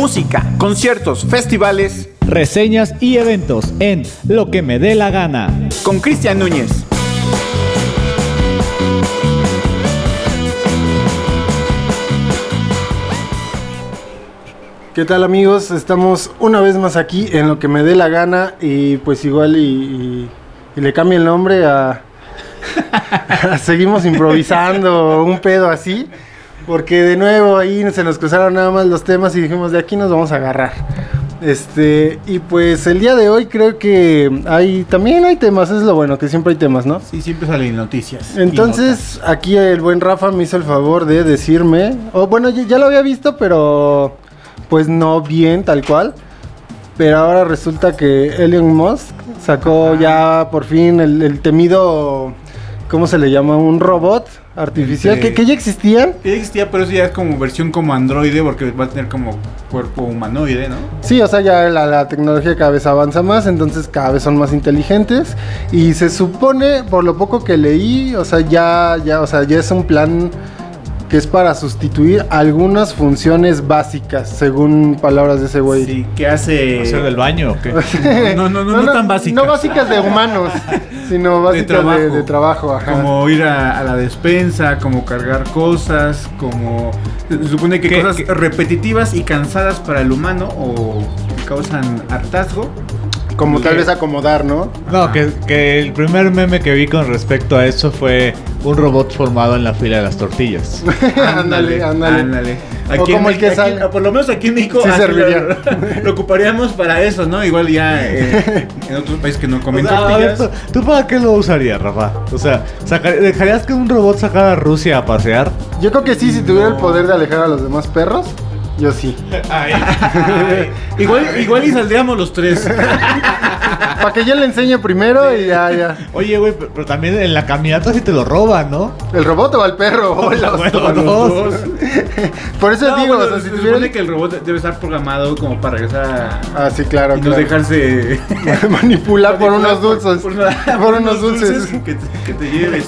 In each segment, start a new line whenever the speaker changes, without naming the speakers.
música, conciertos, festivales.
Reseñas y eventos en Lo que me dé la gana.
Con Cristian Núñez.
¿Qué tal amigos? Estamos una vez más aquí en lo que me dé la gana y pues igual y, y- y le cambie el nombre a... Seguimos improvisando un pedo así porque de nuevo ahí se nos cruzaron nada más los temas y dijimos de aquí nos vamos a agarrar. Este, y pues el día de hoy creo que hay también hay temas, es lo bueno, que siempre hay temas, ¿no?
Sí, siempre salen noticias.
Entonces, aquí el buen Rafa me hizo el favor de decirme, o bueno, ya, ya lo había visto, pero pues no bien tal cual. Pero ahora resulta que Elon Musk sacó ya por fin el, el temido, ¿cómo se le llama? Un robot artificial
Este-
que, que ya existían.
notas. Ya existía, pero eso ya es como versión como androide porque va a tener como cuerpo humanoide, ¿no?
Sí, o sea, ya la, la tecnología cada vez avanza más, entonces cada vez son más inteligentes. Y se supone, por lo poco que leí, o sea, ya, ya, o sea, ya es un plan que es para sustituir algunas funciones básicas, según palabras de ese güey.
Sí, que hace...
¿Hacer del baño o qué?
No, no, no, no, tan básicas.
No básicas de humanos, sino básicas de
trabajo.
de trabajo. ajá.
Como ir a, a la despensa, como cargar cosas, como... Se supone que
¿Qué-
cosas
qué?
repetitivas y cansadas para el humano o que causan hartazgo.
Como tal vez acomodar, ¿no?
No, que, que el primer meme que vi con respecto a eso fue un robot formado en la fila de las tortillas.
ándale, ándale. O
Aquí en
como el que
aquí-
sale.
Por lo menos aquí en México
Sí
así
serviría.
Lo, lo ocuparíamos para eso, ¿no? Igual ya eh, en otros países que no comen
O sea, a ver,
tortillas.
¿tú, para qué lo usarías, Rafa? O sea, sacar- ¿dejarías que un robot sacara a Rusia a pasear?
Yo creo que sí, si tuviera el poder de alejar a los demás perros, yo sí.
igual, igual y saldríamos los tres.
Para que yo le enseñe primero y ya, ya.
Oye, güey, pero, pero también en la caminata sí te lo roban, ¿no?
¿El robot o al perro? O los
Bueno,
dos.
los dos.
Por eso
No,
digo,
bueno,
o sea, si
se
tuviera...
supone que el robot debe estar programado como para regresar a...
Ah, sí, claro,
y no dejarse...
Manipular por unos dulces.
Por,
Por unos dulces.
que, te, que te lleves.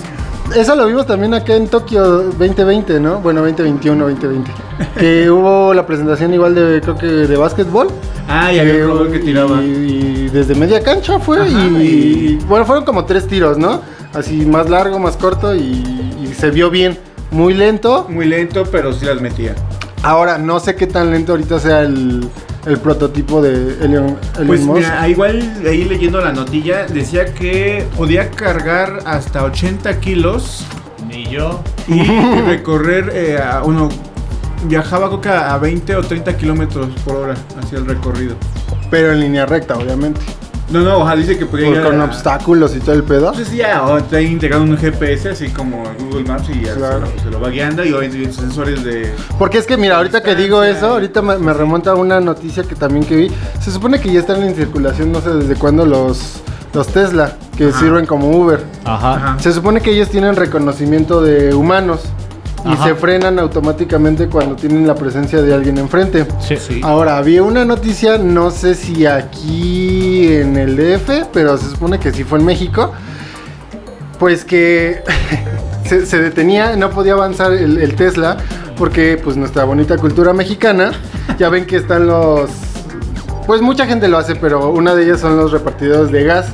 Eso lo vimos también acá en Tokio 2020, ¿no? Bueno, 2021, 2020. Que hubo la presentación igual de, creo que de básquetbol.
Ah, y había un que tiraba.
Y, y desde media cancha fue.
Ajá,
y,
y-
bueno, fueron como tres tiros, ¿no? Así más largo, más corto y, y se vio bien. Muy lento.
Muy lento, pero sí las metía.
Ahora, no sé qué tan lento ahorita sea el, el prototipo de Elon, Elon
Pues
Musk.
mira, igual ahí leyendo la notilla decía que podía cargar hasta 80 kilos
Ni yo.
y recorrer eh, a uno viajaba creo que a 20 o 30 kilómetros por hora hacia el recorrido.
Pero en línea recta, obviamente.
No, no, ojalá dice que podía
Por-
ir
con
a-
obstáculos y todo el pedo.
Entonces ya, o te ha integrado un GPS así como Google Maps y ya
Claro.
se, lo, se lo va guiando y obviamente sensores de...
Porque es que mira, ahorita que digo eso, ahorita me, me remonta a una noticia que también que vi. Se supone que ya están en circulación, no sé desde cuándo, los, los Tesla, que
Ajá.
sirven como Uber.
Ajá.
Ajá.
Se supone que ellos tienen reconocimiento de humanos y
Ajá.
se frenan automáticamente cuando tienen la presencia de alguien enfrente.
Sí.
Sí.
Ahora, había una noticia, no sé si aquí en el DF, pero se supone que sí fue en México, pues que se, se detenía, no podía avanzar el, el Tesla, porque pues nuestra bonita cultura mexicana, ya ven que están los... Pues mucha gente lo hace, pero una de ellas son los repartidores de gas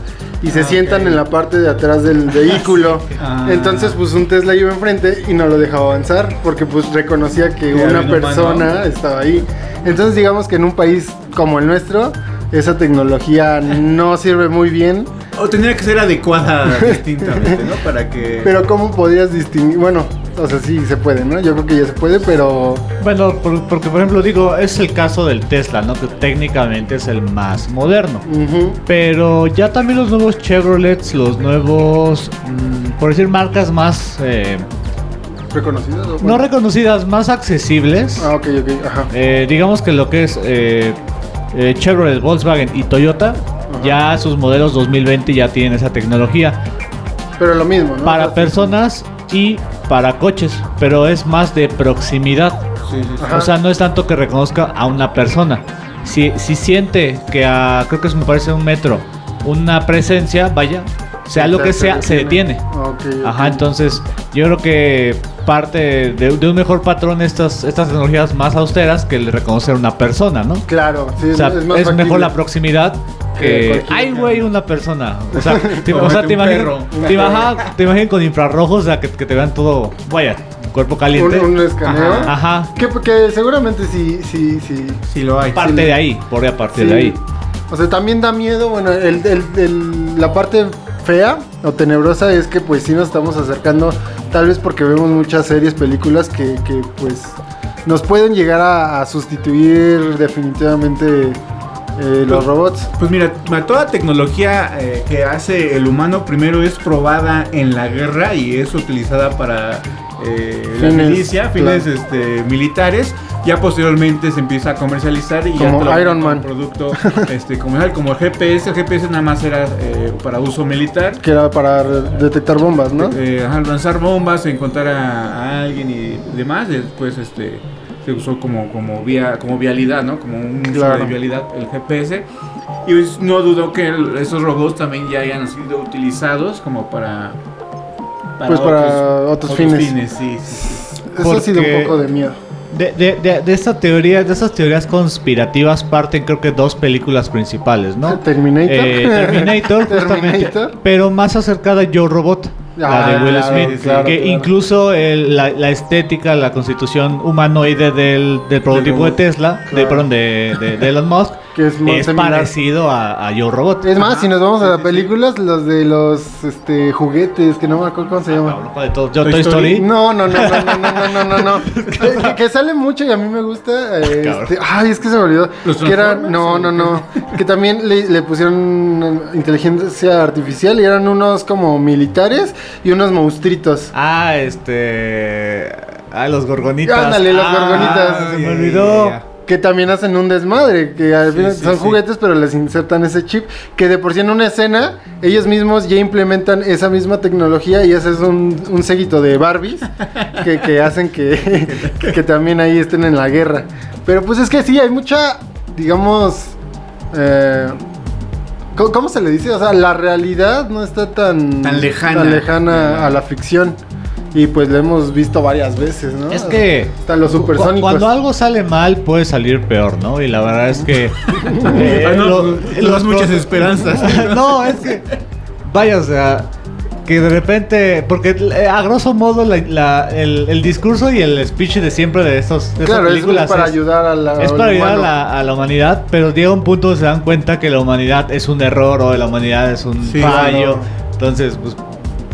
y se
Ah,
sientan en la parte de atrás del vehículo.
Ah.
Entonces pues un Tesla iba enfrente y no lo dejaba avanzar porque pues reconocía que una
humano.
persona estaba ahí. Entonces digamos que en un país como el nuestro, esa tecnología no sirve muy bien.
O tendría que ser adecuada distintamente, ¿no? Para que...
Pero ¿cómo podrías distinguir? Bueno, o sea, sí se puede, ¿no? Yo creo que ya se puede, pero...
Bueno, por- porque por ejemplo digo, es el caso del Tesla, ¿no? Que técnicamente es el más moderno. Pero ya también los nuevos Chevrolets, los nuevos, mm, por decir marcas más, eh,
¿Reconocidos? o
no reconocidas, más accesibles.
Ah, ok, ok, ajá.
Eh, digamos que lo que es eh, Chevrolet, Volkswagen y Toyota, ya sus modelos 2020 ya tienen esa tecnología.
Pero lo mismo, ¿no?
Para personas y para coches, pero es más de proximidad.
Sí, sí, sí.
Ajá.
O sea, no es tanto que reconozca a una persona. Si, si siente que a, creo que es, me parece un metro, una presencia, vaya, sea lo que sea, se detiene.
Ok, ok.
Ajá, entonces yo creo que parte de, de un mejor patrón estas, estas tecnologías más austeras que el de reconocer una persona, ¿no?
Claro, sí,
O sea, es,
más
mejor
factible.
la proximidad
Que
¡Ay, güey, una persona! O sea, te,
O
sea, te imaginas te, imagina- te imaginas con infrarrojos, o sea, que, que te vean todo, vaya, cuerpo caliente.
un escaneo.
Ajá.
Que, que seguramente sí, sí, sí.
Sí lo hay.
Parte de ahí, por a partir
sí.
de ahí.
O sea, también da miedo, bueno, el, el- el- la parte fea o tenebrosa es que pues sí nos estamos acercando, tal vez porque vemos muchas series, películas que, que, pues nos pueden llegar a, a sustituir definitivamente eh, los robots.
Pues mira, toda tecnología eh, que hace el humano primero es probada en la guerra y es utilizada para eh, la
Fines,
milicia, fines
claro.
este, militares. Ya posteriormente se empieza a comercializar y ya
Como
lo
Iron Man.
como producto este, comercial, como el GPS. El GPS nada más era eh, para uso militar.
Que era para detectar bombas, ¿no?
Eh, ajá, lanzar bombas, encontrar a, a alguien y demás. Después este, se usó como, como, vía, como vialidad, ¿no? Como un uso
Claro.
de vialidad, el GPS. Y pues, no dudo que el- esos robots también ya hayan sido utilizados como para...
Pues para otros fines.
sí, sí, sí.
Eso sí da un poco de miedo.
De, de, de, de esta teoría, de estas teorías conspirativas parten creo que dos películas principales, ¿no?
Terminator.
Eh, Terminator, justamente.
Terminator.
Pero más acercada a Yo Robot. la
Ah,
de Will
claro,
Smith.
claro,
que
claro.
incluso el- la, la estética, la constitución humanoide del, del prototipo de. Tesla, de, perdón, de, de, de Elon Musk,
es
parecido a, a, Yo Robot.
Es más, si nos vamos a las películas, sí. los de los este, juguetes, que no me acuerdo cómo se ah,
llama. No, de todo. ¿Yo
Toy, Story?
No, no, no, no, no, no, no, no, que, sale mucho y a mí me gusta.
Ah,
este, ay, es que se me olvidó. Que
era,
no, no, no. que también le, pusieron eh, inteligencia artificial y eran unos como militares y unos monstruitos.
Ah, este... Ah, los gorgonitas.
Ándale, los
ah,
gorgonitas.
Se me olvidó.
Que también hacen un desmadre, que al
Sí,
final
sí,
son
sí.
juguetes, pero les insertan ese chip. Que de por sí en una escena, ellos mismos ya implementan esa misma tecnología y ese es un, un séquito de Barbies que, que hacen que, que, también ahí estén en la guerra. Pero pues es que sí, hay mucha, digamos. eh, ¿cómo, cómo se le dice? O sea, la realidad no está tan,
Tan lejana.
tan lejana a la ficción. Y pues lo hemos visto varias veces, ¿no?
Es que.
Hasta los supersónicos.
Cuando algo sale mal, puede salir peor, ¿no? Y la verdad es que. eh,
Ah, no,
lo-
pues,
los
das muchas esperanzas.
no, es que. Vaya, o sea. Que de repente. Porque eh, a grosso modo, la- la- el, el discurso y el speech de siempre de, estos, de
Claro,
estas
es
películas.
para
es-
ayudar a la.
Es para ayudar a la, a la humanidad, pero llega un punto donde se dan cuenta que la humanidad es un error o la humanidad es un
Sí,
fallo.
claro.
Entonces, pues.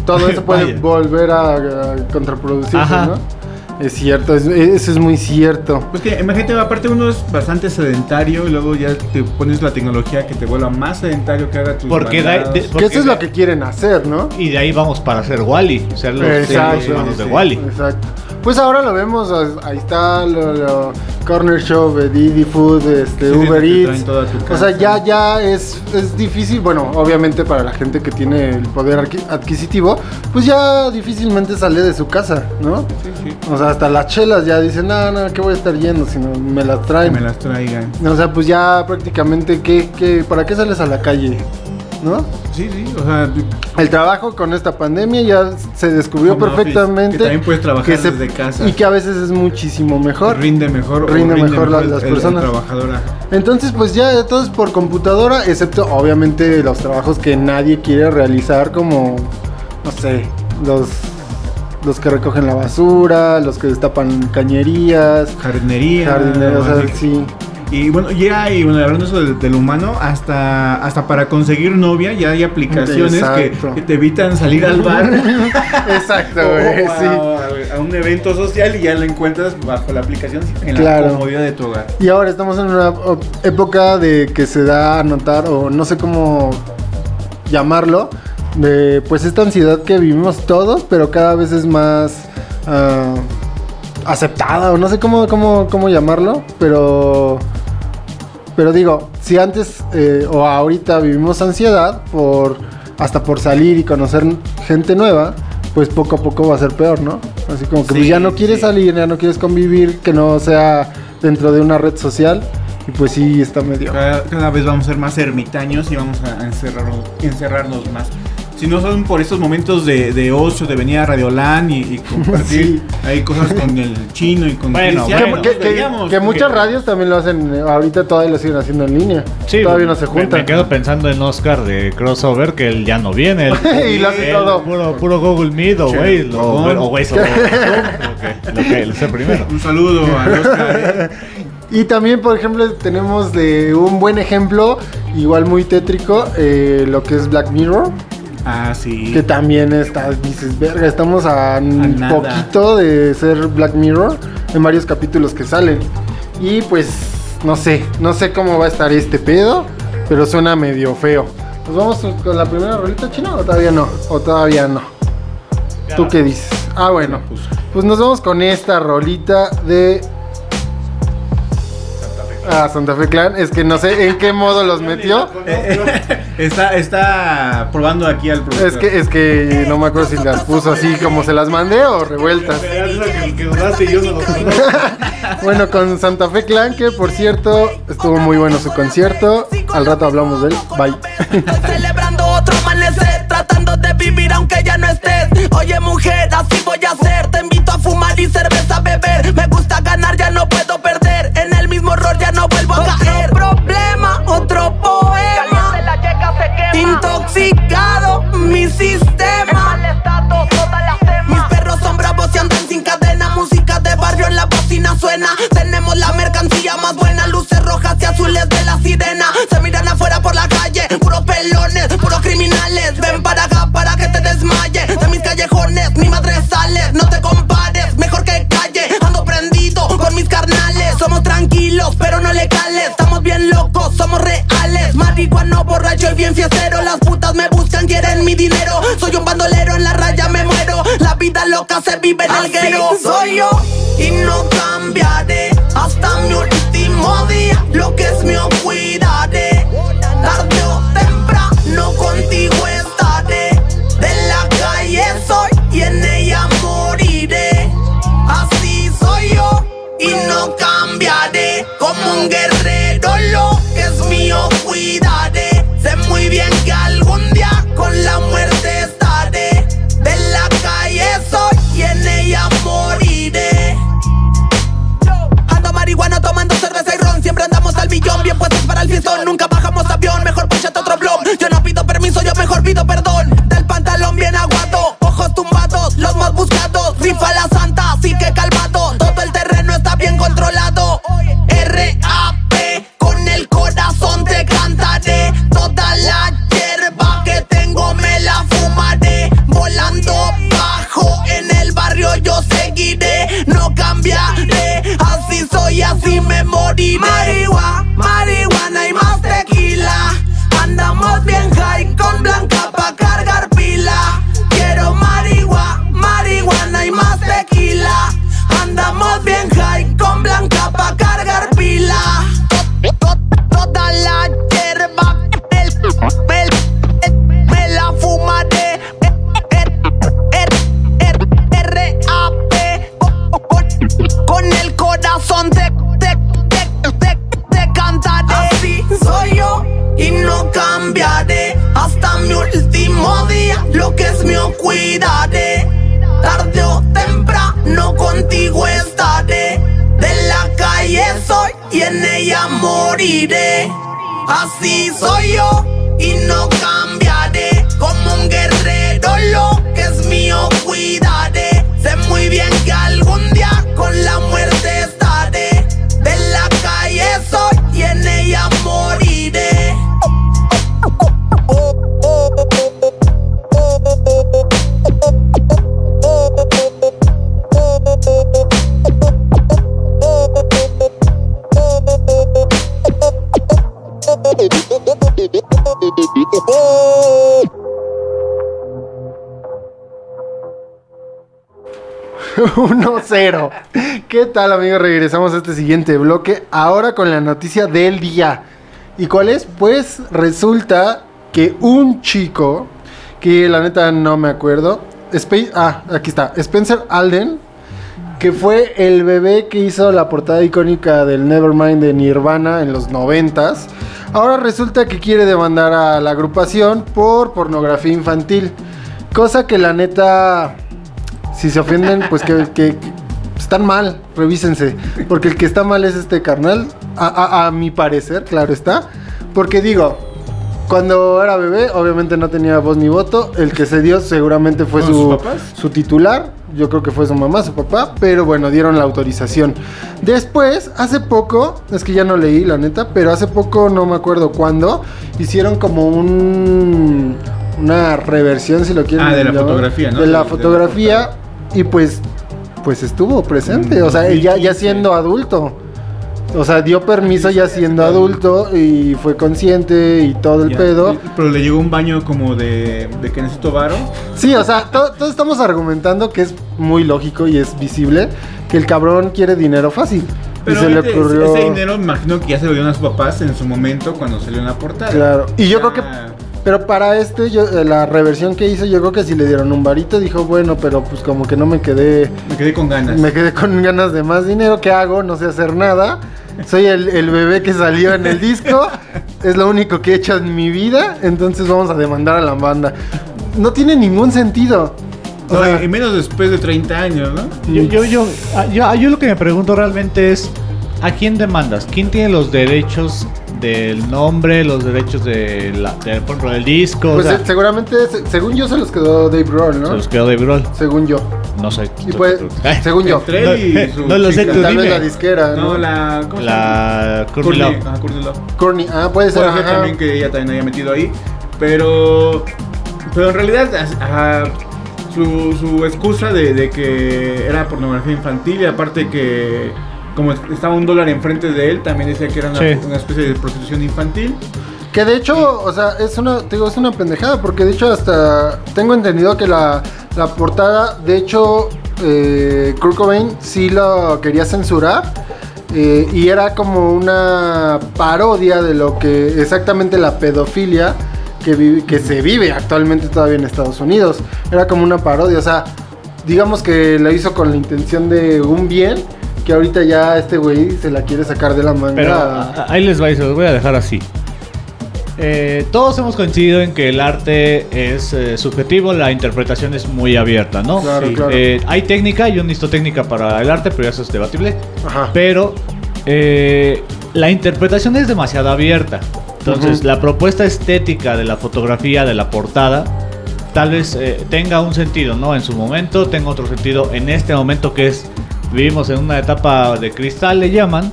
Todo eso puede
Vaya.
volver a, a contraproducirse,
Ajá.
¿no? Es cierto, es- eso es muy cierto.
Pues que imagínate, aparte uno es bastante sedentario y luego ya te pones la tecnología que te vuelva más sedentario que haga tus
Porque da- de-
Que
Porque
eso es
de-
lo que quieren hacer, ¿no?
Y de ahí vamos para hacer Wally. ser los,
Exacto.
los humanos de
Sí,
Wally.
Exacto. Pues ahora lo vemos, ahí está lo, lo- Corner Shop, eh, Didi Food, este,
Sí,
Uber Eats. O sea, ya, ya es, es difícil, bueno, obviamente para la gente que tiene el poder adqui- adquisitivo, pues ya difícilmente sale de su casa, ¿no?
Sí, sí.
O sea, hasta las chelas ya dicen, no, no, ¿qué voy a estar yendo si no me las
Que
traen?
me las traigan.
O sea, pues ya prácticamente, ¿qué, qué, ¿para qué sales a la calle? ¿No?
Sí, sí, o sea,
El trabajo con esta pandemia ya se descubrió
office,
perfectamente.
que también puedes trabajar
que se-
desde casa.
Y que a veces es muchísimo mejor.
rinde mejor. o
Rinde mejor
el-
las
el-
personas.
trabajador, ajá.
Entonces, pues ya todo es por computadora, excepto obviamente los trabajos que nadie quiere realizar, como, no sé, los, los que recogen la basura, los que destapan cañerías,
Jardinería.
jardineros, o sea, sí.
Y bueno, ya y bueno, hablando eso del, del humano, hasta, hasta para conseguir novia ya hay aplicaciones que, te evitan salir al bar
Exacto, güey,
a,
sí.
a un evento social y ya la encuentras bajo la aplicación en
Claro.
la comodidad de tu hogar.
Y ahora estamos en una época de que se da a notar, o no sé cómo llamarlo, de pues esta ansiedad que vivimos todos, pero cada vez es más ah, aceptada, o no sé cómo, cómo, cómo llamarlo, pero... Pero digo, si antes eh, o ahorita vivimos ansiedad por hasta por salir y conocer gente nueva, pues poco a poco va a ser peor, ¿no? Así como que pues, ya no quieres
sí.
salir, ya no quieres convivir, que no sea dentro de una red social. Y pues sí, está medio.
Cada, cada vez vamos a ser más ermitaños y vamos a encerrarnos, encerrarnos más. Si no son por estos momentos de, de ocio, de venir a Radioland y, y compartir ahí cosas con el chino y con
Bueno,
Cristian,
bueno.
que,
nos
que-
veíamos,
que muchas radios también lo hacen, eh, ahorita todavía lo siguen haciendo en línea.
Sí,
todavía no se juntan.
Me, quedo pensando en Oscar de crossover que él ya no viene.
Y lo hace todo.
Puro, puro Google Meet o Waze. O Zoom, lo que, lo sé primero.
Un saludo a Oscar. ¿eh?
Y también, por ejemplo, tenemos de un buen ejemplo, igual muy tétrico, eh, lo que es Black Mirror.
Ah, sí.
Que también está, dices, verga, estamos a, un
nada.
poquito de ser Black Mirror en varios capítulos que salen. Y pues, no sé, no sé cómo va a estar este pedo, pero suena medio feo. ¿Nos vamos con la primera rolita china o todavía no? O todavía no. ¿Tú qué dices? Ah, bueno. Pues nos vamos con esta rolita de... Ah, Santa Fe Clan. Es que no sé en qué modo los metió.
Está, está probando aquí al productor.
Es que, es que no me acuerdo si las puso así como se las mandé o revueltas. Bueno, con Santa Fe Clan, que por cierto estuvo muy bueno su concierto. Al rato hablamos de él. Bye.
Estoy celebrando otro amanecer, tratando de vivir aunque ya no estés. Oye mujer, así voy a hacer. Te invito a fumar y cerveza a beber. Me gusta ganar, ya no puedo perder. En el mismo error ya no vuelvo a caer. Suena. Tenemos la mercancía más buena. Luces rojas y azules de la sirena. Se miran afuera por la calle. Puros pelones, puros criminales. Ven para acá para que te desmaye. De mis callejones, mi madre sale. No te compares, mejor que calle. Ando prendido con mis carnales. Somos tranquilos, pero no legales. Estamos bien locos, somos reales. Marihuano, borracho y bien fiestero. Las putas me buscan, quieren mi dinero. Soy un bandolero, en la raya me muero. La vida loca se vive en el guero. Soy yo y no cambiaré hasta mi último día. Lo que es mío cuidaré. Nunca bajamos avión, mejor ponchate otro blog Yo no pido permiso, yo mejor pido perdón. Del pantalón bien aguado, ojos tumbados Los más buscados, Así soy yo y no cambiaré. Como un guerrero lo que es mío cuidaré Sé muy bien que algún día con la muerte
1-0. ¿Qué tal, amigos? Regresamos a este siguiente bloque. Ahora con la noticia del día. ¿Y cuál es? Pues resulta que un chico, que la neta no me acuerdo, ah, aquí está, Spencer Alden, que fue el bebé que hizo la portada icónica del Nevermind de Nirvana en los noventas, ahora resulta que quiere demandar a la agrupación por pornografía infantil. Cosa que la neta si se ofenden, pues que, que- que están mal, revísense. Porque el que está mal es este carnal, a, a- a mi parecer, claro está. Porque digo, cuando era bebé, obviamente no tenía voz ni voto. El que se dio seguramente fue
¿Fueron
su, su titular. Yo creo que fue su mamá, su papá. Pero bueno, dieron la autorización. Después, hace poco, es que ya no leí la neta, pero hace poco, no me acuerdo cuándo, hicieron como un. Una reversión, si lo quieren.
Ah, de la
llamar,
fotografía, ¿no?
De
De-
la
de la
fotografía. Y pues. Pues estuvo presente. O sea, ya, ya
2015.
siendo adulto. O sea, dio permiso ya siendo adulto y fue consciente y todo el
Ya,
pedo.
Pero le llegó un baño como de, de que necesito varo.
Sí, o sea, to- todos estamos argumentando que es muy lógico y es visible que el cabrón quiere dinero fácil.
Pero
y se le ocurrió.
ese dinero me imagino que ya se lo dieron a sus papás en su momento cuando salió en la portada.
Claro. Y yo
Ya.
creo que. Pero para este, yo, eh, la reversión que hizo, yo creo que si le dieron un varito, dijo, bueno, pero pues como que no me quedé.
Me quedé con ganas.
Me quedé con ganas de más dinero. ¿Qué hago? No sé hacer nada. Soy el, el bebé que salió en el disco. es lo único que he hecho en mi vida. Entonces vamos a demandar a la banda. No tiene ningún sentido. O
No,
sea,
y menos después de 30 años, ¿no?
Yo, yo, yo, ah, yo, yo lo que me pregunto realmente es, ¿a quién demandas? ¿Quién tiene los derechos del nombre, los derechos de la, de, por ejemplo, del disco? O
pues
sea,
seguramente, se- según yo, se los quedó Dave Grohl,
se
¿no?
los quedó de Grohl.
Según yo.
No sé.
Y pues, según yo.
Y su
no lo sé, tú
Tal vez
dime.
la disquera, ¿no?
No, la. ¿Cómo se llama?
La
Courtney.
Love.
Ajá, Courtney Love.
Courtney. Ah, puede ser.
Puede ser
ajá.
también que ella también haya metido ahí. Pero. Pero en realidad. ajá, su, su excusa de, de que era pornografía infantil y aparte que. Como estaba un dólar enfrente de él, también decía que era una,
Sí.
una especie de prostitución infantil.
Que de hecho, o sea, es una, te digo, es una pendejada, porque de hecho hasta tengo entendido que la, la portada, de hecho, eh, Kurt Cobain sí lo quería censurar. eh, y era como una parodia de lo que exactamente la pedofilia que, vive- que se vive actualmente todavía en Estados Unidos. Era como una parodia, o sea, digamos que lo hizo con la intención de un bien, que ahorita ya este güey se la quiere sacar de la manga.
Pero ah, ahí les va y se los voy a dejar así. Eh, todos hemos coincidido en que el arte es eh, subjetivo, la interpretación es muy abierta, ¿no?
Claro, claro.
Eh, hay técnica, yo necesito técnica para el arte, pero eso es debatible.
Ajá.
Pero la interpretación es demasiado abierta. Entonces, la propuesta estética de la fotografía, de la portada, tal vez tenga un sentido, ¿no? En su momento, tenga otro sentido en este momento que es, vivimos en una etapa de cristal, le llaman.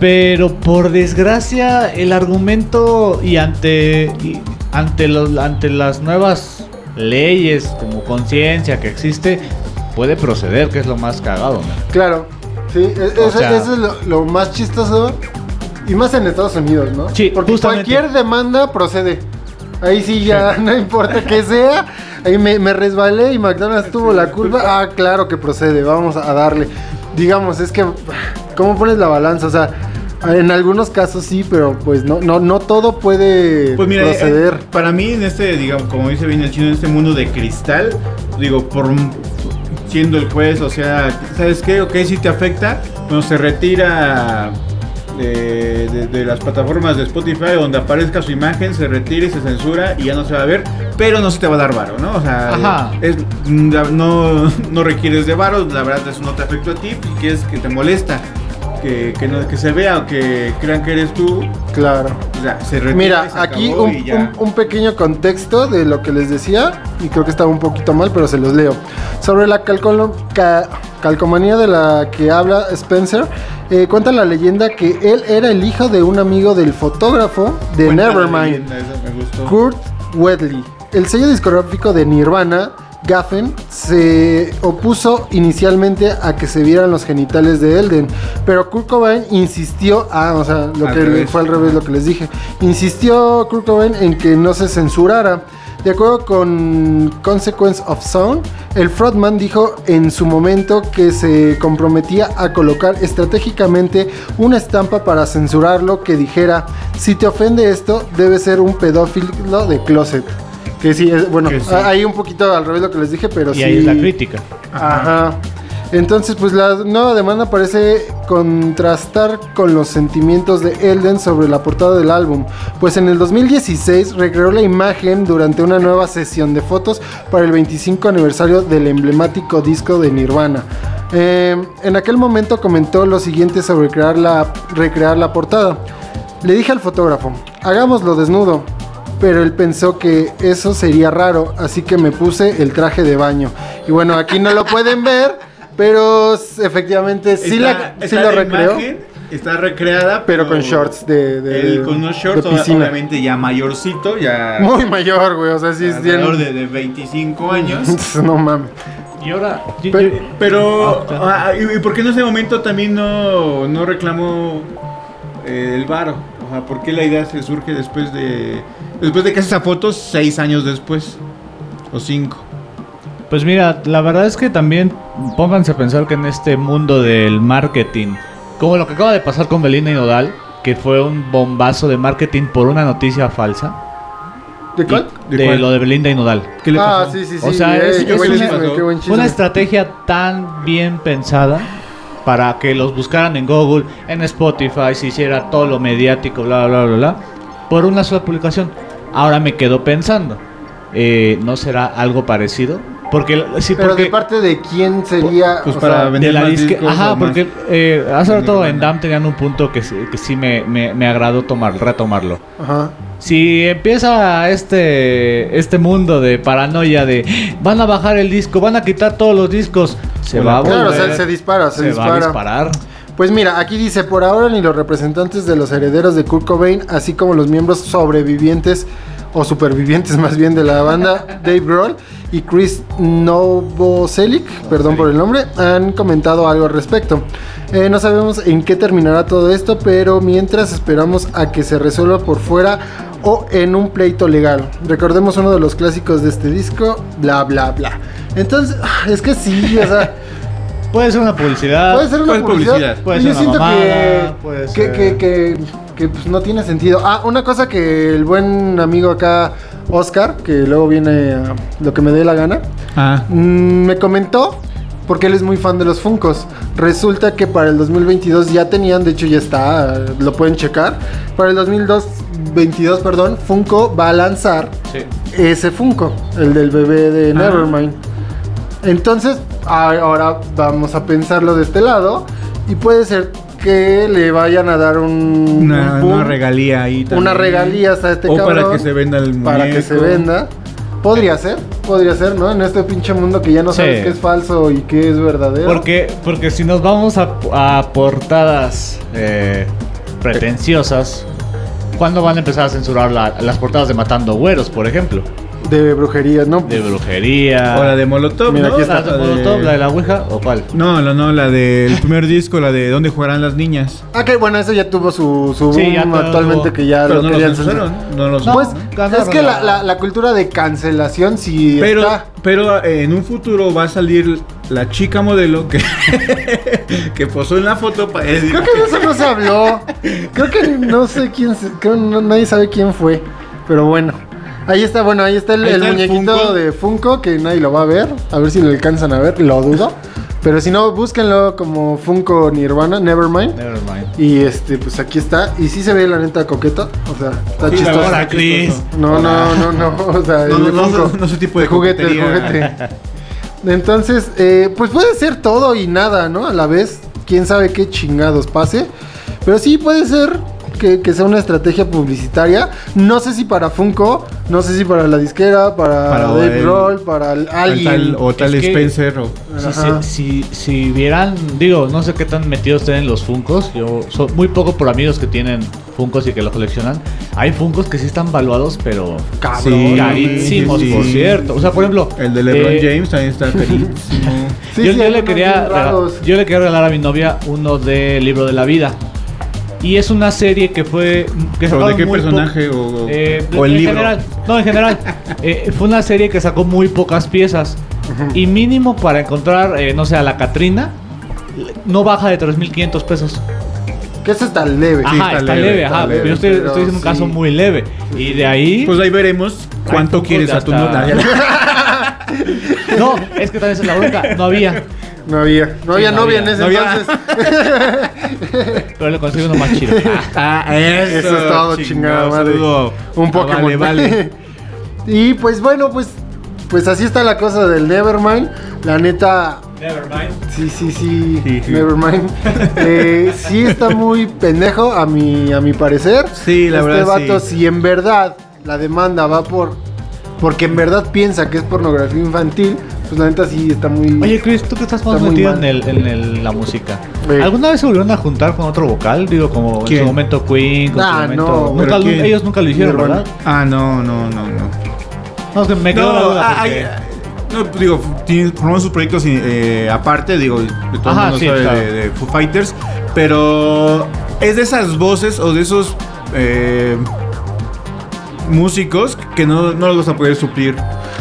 Pero por desgracia, el argumento y ante, y ante, los, ante las nuevas leyes como conciencia que existe, puede proceder, que es lo más cagado, ¿no?
Claro, sí, e-
O
eso,
sea-
eso es lo, lo más chistoso. Y más en Estados Unidos, ¿no?
Sí,
Porque
justamente.
cualquier demanda procede. Ahí sí ya no importa que sea. Ahí me, me resbalé y McDonald's tuvo la culpa. Ah, claro que procede, vamos a darle. Digamos, es que, ¿cómo pones la balanza? O sea, en algunos casos sí, pero pues no, no, no todo puede
Pues mira,
proceder.
eh, para mí en este, digamos, como dice bien el chino, en este mundo de cristal, digo, por siendo el juez, o sea, ¿sabes qué? Ok, si te afecta, bueno, se retira de, de- de las plataformas de Spotify donde aparezca su imagen, se retira y se censura y ya no se va a ver, pero no se te va a dar varo, ¿no? O sea,
Ajá.
es- no, no requieres de varo, la verdad eso no te afecta a ti, que es que te molesta. Que, que, no, que se vea o que crean que eres tú,
Claro.
o sea, se retira
Mira,
se
aquí un, pequeño contexto de lo que les decía, y creo que estaba un poquito mal, pero se los leo. Sobre la calcolo- ca- calcomanía de la que habla Spencer, eh, cuenta la leyenda que él era el hijo de un amigo del fotógrafo de
Cuenta
Nevermind,
leyenda.
Kurt Wedley. El sello discográfico de Nirvana, Gaffen, se opuso inicialmente a que se vieran los genitales de Elden, pero Kurt Cobain insistió, ah, o sea, lo
Al
que
revés.
fue al revés lo que les dije, insistió Kurt Cobain en que no se censurara. De acuerdo con Consequence of Sound, el frontman dijo en su momento que se comprometía a colocar estratégicamente una estampa para censurarlo que dijera, si te ofende esto, debe ser un pedófilo de closet. Que sí, es, bueno,
sí.
ahí un poquito al revés lo que les dije, pero
Y
sí.
ahí es la crítica.
Ajá. Entonces, pues la nueva demanda parece contrastar con los sentimientos de Elden sobre la portada del álbum, pues en el 2016 recreó la imagen durante una nueva sesión de fotos para el 25 aniversario del emblemático disco de Nirvana. Eh, en aquel momento comentó lo siguiente sobre crear la, recrear la portada. Le dije al fotógrafo, hagámoslo desnudo, pero él pensó que eso sería raro, así que me puse el traje de baño. Y bueno, aquí no lo pueden ver, pero efectivamente sí,
Está-
la, sí lo
la
recreó,
imagen, está recreada,
pero con shorts de, de-
él con unos shorts,
de piscina.
obviamente ya mayorcito, ya
Muy mayor, güey, o sea, sí es
de, de 25 años.
no mames.
Y ahora,
Pero-
yo-
Pero,
Ah,
ah, ¿y y por qué en ese momento también no, no reclamó eh, el varo? O sea, ¿por qué la idea se surge después de después de que hace esa foto seis años después? O cinco.
Pues mira, la verdad es que también pónganse a pensar que en este mundo del marketing, como lo que acaba de pasar con Belinda y Nodal, que fue un bombazo de marketing por una noticia falsa,
¿De cuál?
¿De
de
cuál?
lo de Belinda y Nodal.
¿Qué le
Ah,
pasó?
sí, sí, sí.
O sea,
eh,
es-
qué
es
buen
una-
chisme, qué buen
Fue una estrategia tan bien pensada para que los buscaran en Google, en Spotify, se hiciera todo lo mediático, bla, bla, bla, bla, por una sola publicación. Ahora me quedo pensando, eh, ¿no será algo parecido? Porque, sí,
Pero
porque
de parte de quién sería...
Pues
o
para
sea,
vender
de la
más
disque-
discos
Ajá, porque eh, hace rato en. DAM tenían un punto que, sí- que sí me, me, me agradó tomar, retomarlo.
Ajá.
Si empieza este este mundo de paranoia de van a bajar el disco, van a quitar todos los discos, se va a volver,
Claro, o sea, se dispara, se,
se
dispara.
va a disparar.
Pues mira, aquí dice, por ahora ni los representantes de los herederos de Kurt Cobain, así como los miembros sobrevivientes o supervivientes más bien de la banda, Dave Grohl y Chris Novoselic, perdón por el nombre, han comentado algo al respecto. Eh, no sabemos en qué terminará todo esto, pero mientras esperamos a que se resuelva por fuera o en un pleito legal. Recordemos uno de los clásicos de este disco, bla bla bla. Entonces, es que sí, o sea...
Puede ser una publicidad.
Puede ser una
Puede
publicidad.
publicidad.
Puede
Yo
ser una
siento
mamada,
que,
puede
que,
ser-
que, que- que, pues, no tiene sentido. Ah, una cosa que el buen amigo acá, Oscar, que luego viene a lo que me dé la gana,
Ah.
mm, me comentó, porque él es muy fan de los Funcos. Resulta que para el 2022 ya tenían, de hecho ya está, lo pueden checar. Para el 2022, perdón, Funko va a lanzar
Sí.
ese Funko, el del bebé de
Ah.
Nevermind. Entonces, ahora vamos a pensarlo de este lado y puede ser que le vayan a dar un,
Una,
un boom,
una regalía ahí también.
una regalía hasta este
O
cabrón
para que se venda el muñeco.
para que se venda. Podría ser, podría ser, ¿no? En este pinche mundo que ya no
Sí.
sabes qué es falso y qué es verdadero.
Porque, porque si nos vamos a, a portadas eh, pretenciosas, ¿cuándo van a empezar a censurar la- las portadas de Matando Güeros, por ejemplo?
De brujería, ¿no?
De brujería.
O la de Molotov,
Mira,
¿no?
aquí
¿La
está.
de Molotov, la de la Ouija o cuál?
No, no, no, la del primer disco, la de ¿Dónde jugarán las niñas?
Ah, que bueno, eso ya tuvo su, su boom
Sí,
actualmente
tuvo.
que ya
Pero
lo
no lo
querían censurar.
No los
No.
Pues
ganaron
es que la,
la-
la- la cultura de cancelación sí
Pero,
está.
pero eh, en un futuro va a salir la chica modelo que, que posó en la foto para decir
Creo que de eso no se habló. Creo que no sé quién, se- creo no- nadie sabe quién fue. Pero bueno, ahí está, bueno, ahí está el,
Ahí
el
está el
muñequito
Funko.
de Funko que nadie lo va a ver. A ver si lo alcanzan a ver, lo dudo. Pero si no, búsquenlo como Funko Nirvana, Nevermind.
Nevermind.
Y este, pues aquí está. Y sí se ve la neta coqueto. O sea, está
Sí,
chistoso.
Hola, Chris.
No, no, no, no. O sea,
No,
el de
no, no,
Funko.
no tipo de
El juguete, el juguete. Entonces, eh, pues puede ser todo y nada, ¿no? A la vez, quién sabe qué chingados pase. Pero sí puede ser que, que sea una estrategia publicitaria. No sé si para Funko, no sé si para la disquera, para,
Para
Dave
el-
Grohl, para el- alguien.
Tal, o tal
Es que-
Spencer o
Si, si, si, si vieran, digo, no sé qué tan metidos estén en los Funcos. Yo soy muy poco por amigos que tienen Funcos y que los coleccionan. Hay Funcos que sí están valuados, pero
Cabrón.
Sí,
carísimos,
sí,
por
sí.
cierto. O sea, por ejemplo,
el de LeBron
eh,
James también está carísimo.
Sí,
yo,
sí,
yo le quería yo le quería regalar a mi novia uno de Libro de la Vida. Y es una serie que fue. Que
¿Pero de qué personaje o,
Eh,
o el
en
libro?
general, no, en general. Eh, fue una serie que sacó muy pocas piezas. Y mínimo para encontrar, eh, no sé, a la Catrina, no baja de 3.500 pesos.
Que eso está leve.
Ajá,
está
está,
leve,
leve,
está
ajá.
leve,
pero yo estoy,
pero
estoy diciendo un caso
sí.
muy leve. Y de ahí.
Pues ahí veremos cuánto quieres a tu novia.
no, es que también es la bronca. No había.
No había, no había
no
novia
había.
en ese
No
entonces.
Pero le consigo uno más chido. Ah,
Ah, eso,
Eso es todo, chingada madre. Un
Ah,
Pokémon.
Vale, vale.
y pues bueno, pues pues así está la cosa del Nevermind. La neta,
Nevermind.
sí, sí, sí,
Sí, sí.
Nevermind. Eh, sí está muy pendejo a mi a mi parecer.
Sí, la
este
verdad,
vato,
sí.
si en verdad la demanda va por porque en verdad piensa que es pornografía infantil, pues la neta sí está muy
Oye, Chris, tú que estás más metido en, el, en el- la música.
Sí.
¿Alguna vez se volvieron a juntar con otro vocal? Digo, como en su momento Queen, con
Ah,
su momento...
no,
ellos nunca lo hicieron. ¿verdad?
Ah, no, no, no, no.
No, es que me quedó la
No,
duda
ah, hay- no, pues, digo, forman sus proyectos eh, aparte, digo, de todo el
Ajá,
mundo
sí,
sabe
claro.
de, de Foo Fighters, pero es de esas voces o de esos eh, músicos que no, no los vas a poder suplir.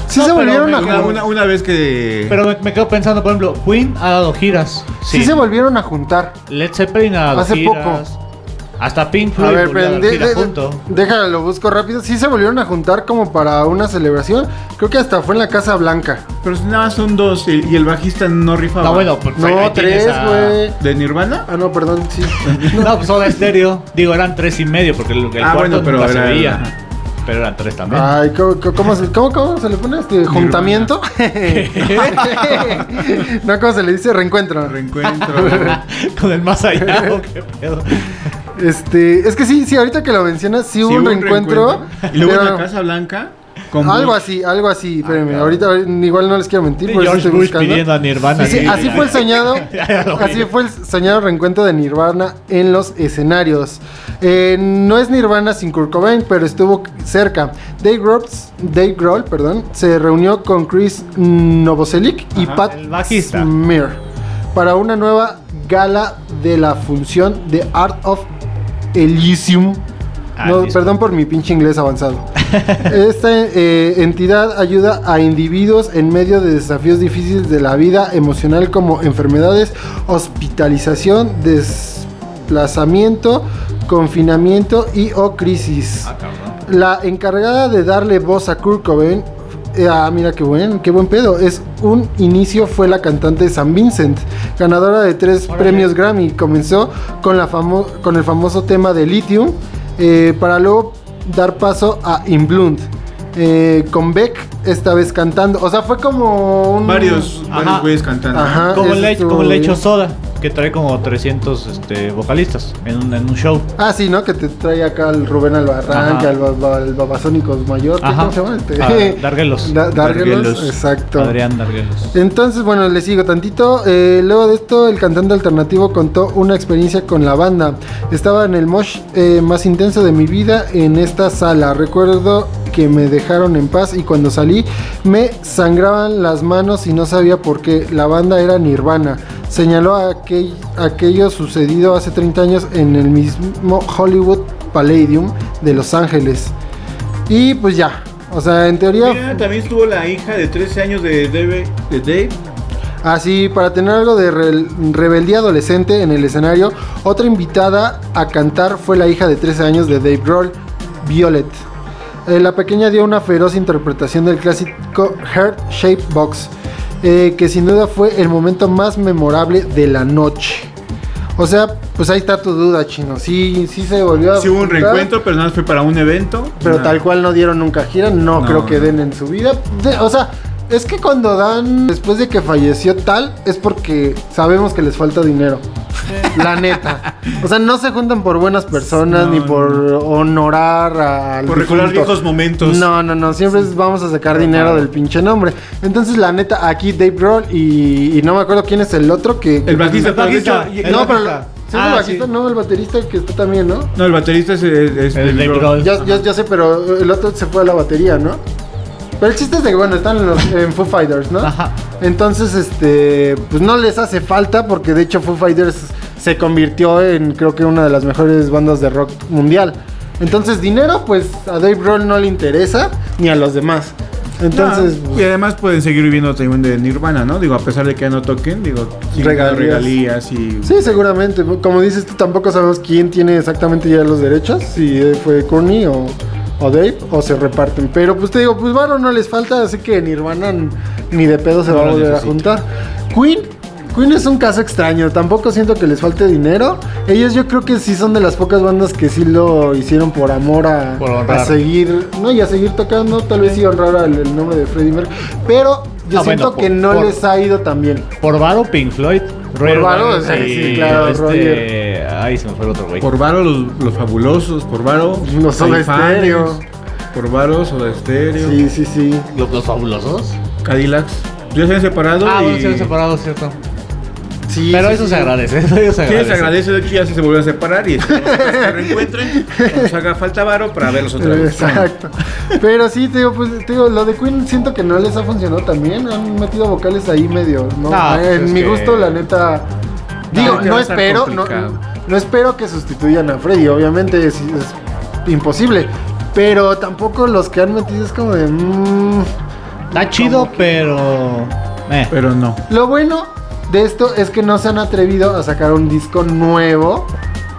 Sí
No,
se
pero
volvieron
me-
a
Una,
juntar.
una- una vez que...
Pero me, me quedo pensando, por ejemplo, Queen ha dado giras.
Sí. se volvieron a juntar.
Led Zeppelin ha dado
Hace
giras. Hasta Pink Floyd
A ver, pero de- déjalo, lo busco rápido. Sí se volvieron a juntar como para una celebración. Creo que hasta fue en la Casa Blanca.
Pero si nada más son dos y, y el bajista no rifaba.
No, bueno, pues
No, tres,
a-
güey.
¿De Nirvana?
Ah, no, perdón, sí.
No, pues Soda Estéreo. Digo, eran tres y medio porque el, el
Ah,
cuarto
bueno, pero
nunca
era-
se veía.
ajá.
Pero eran tres también.
Ay, ¿cómo, cómo- cómo se, cómo- cómo se le pone este juntamiento? no, ¿cómo se le dice? Reencuentro.
Reencuentro.
Con el más allá, ¿o qué pedo?
Este, es que sí, sí, ahorita que lo mencionas, sí hubo
Sí,
un reencuentro.
Y luego en
pero-
la Casa Blanca. Con
Algo
Bush.
así, algo así. Espérenme,
cabrón.
ahorita igual no les quiero mentir,
Sí,
por eso
George
estoy
Bush
buscando.
pidiendo a Nirvana.
Sí, sí, así fue el soñado. Así fue el soñado reencuentro de Nirvana en los escenarios. Eh, no es Nirvana sin Kurt Cobain, pero estuvo cerca. Dave Grohl, Dave Grohl, perdón, se reunió con Chris Novoselic y
Ajá,
Pat. Smear para una nueva gala de la función de Art of Elysium.
Ah,
No, perdón por mi pinche inglés avanzado. Esta eh, entidad ayuda a individuos en medio de desafíos difíciles de la vida emocional como enfermedades, hospitalización, desplazamiento, confinamiento y o crisis.
Ah.
La encargada de darle voz a Kurt Cobain, eh, ah, mira qué buen, qué buen pedo. Es un inicio fue la cantante San Vincent, ganadora de tres premios Grammy. Comenzó con la famo- con el famoso tema de Lithium, eh, para luego dar paso a In Blood. eh, con Beck esta vez cantando. O sea, fue como un
Varios,
Ajá.
varios güeyes cantando.
Ajá.
Como
estuvo
como hecho Soda, que trae como 300 este, vocalistas en un, en un show.
Ah, sí, ¿no? Que te trae acá el Rubén Albarrán, al el Babasónicos Mayor. ¿qué-
Ajá.
¿Cómo se llama? Este?
Ah, Darguelos.
Da- Darguelos,
Darguelos.
exacto.
Adrián Darguelos.
Entonces, bueno, le sigo tantito. Eh, luego de esto, el cantante alternativo contó una experiencia con la banda. Estaba en el mosh eh, más intenso de mi vida en esta sala. Recuerdo que me dejaron en paz y cuando salí me sangraban las manos y no sabía por qué. La banda era Nirvana. Señaló aquel- aquello sucedido hace 30 años en el mismo Hollywood Palladium de Los Ángeles. Y pues ya. O sea, en teoría...
Mira, también estuvo la hija de 13 años de Dave. De Dave.
Así, para tener algo de re- rebeldía adolescente en el escenario, otra invitada a cantar fue la hija de 13 años de Dave Grohl, Violet. Eh, la pequeña dio una feroz interpretación del clásico Heart Shape Box, eh, que sin duda fue el momento más memorable de la noche. O sea, pues ahí está tu duda, chino. Sí, sí se volvió a.
Sí hubo un
juntar,
reencuentro, pero nada más fue para un evento.
Pero tal cual no dieron nunca gira, no,
No,
creo que
no.
den en su vida. De- o sea, es que cuando dan después de que falleció tal, es porque sabemos que les falta dinero. La neta. O sea, no se juntan por buenas personas
No,
ni por honorar al
Por recordar viejos momentos.
No, no, no. Siempre vamos a sacar dinero del pinche nombre. Entonces, la neta, aquí Dave Grohl y, y no me acuerdo quién es el otro que.
El bajista,
El bajista, el
No, pero.
bajista.
¿sí es
Ah,
el bajista?
sí.
No, el baterista que está también, ¿no?
No, el baterista es, es- es
El
Dave
ya, ya sé, pero el otro se fue a la batería, ¿no? Pero el chiste es de que, bueno, están en, los, en Foo Fighters, ¿no?
Ajá.
Entonces, este, pues no les hace falta porque de hecho Foo Fighters se convirtió en, creo que una de las mejores bandas de rock mundial. Entonces, dinero, pues a Dave Grohl no le interesa, ni a los demás. Entonces,
No, y además pueden seguir viviendo también de Nirvana, ¿no? Digo, a pesar de que ya no toquen, digo,
Regalías.
regalías y.
sí, seguramente. Como dices tú, tampoco sabemos quién tiene exactamente ya los derechos, si fue Courtney o, o Dave, o se reparten. Pero pues te digo, pues varo no les falta, así que Nirvana ni de pedo se
No
va a volver a juntar. Queen, Queen es un caso extraño, tampoco siento que les falte dinero. Ellos yo creo que sí son de las pocas bandas que sí lo hicieron por amor a,
Por
seguir, no, y a seguir tocando, tal vez sí honrar al- el nombre de Freddie Mercury, pero yo
Ah,
siento
bueno,
que
por-
no
por-
les ha ido tan bien.
Por Varo, Pink Floyd. Roger
Varo, sí,
y
sí, claro,
este,
Roger.
Ay, se me fue el otro güey.
Por Varo, los, los fabulosos. Por Varo,
Los Soda
Caifanes.
Stereo.
Por Varo, Soda Stereo.
Sí, sí, sí.
¿Los, los fabulosos?
Cadillacs. Ya se han separado.
Ah,
y...
bueno, se han separado, cierto.
sí
Pero
sí,
eso
sí.
se agradece. Eso se
Sí,
agradece.
se agradece, de hecho ya se volvieron a separar y que se reencuentren. Nos haga falta varo para verlos otra vez.
Exacto. Pero sí, te digo, pues, te digo, lo de Queen siento que no les ha funcionado también. Han metido vocales ahí medio, ¿no?
No,
en mi
que-
gusto, la neta. Digo,
que
no,
estar
espero, no. No espero que sustituyan a Freddy, obviamente es, es imposible. Pero tampoco los que han metido es como de. mm,
Está chido, pero. Eh.
Pero no.
Lo bueno de esto es que no se han atrevido a sacar un disco nuevo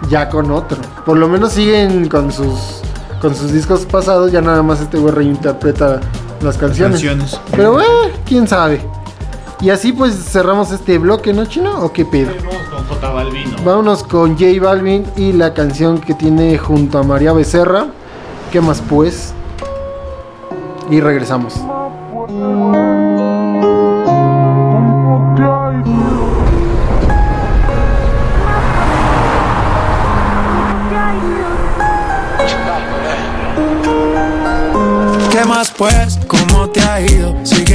ya con otro. Por lo menos siguen con sus con sus discos pasados, ya nada más este güey reinterpreta las canciones.
Canciones.
Pero eh, quién sabe. Y así pues cerramos este bloque, ¿no, Chino? ¿O qué pedo?
Vamos con J Balvino.
Vámonos con J Balvin y la canción que tiene junto a María Becerra. ¿Qué más pues? Y regresamos.
¿Qué más pues?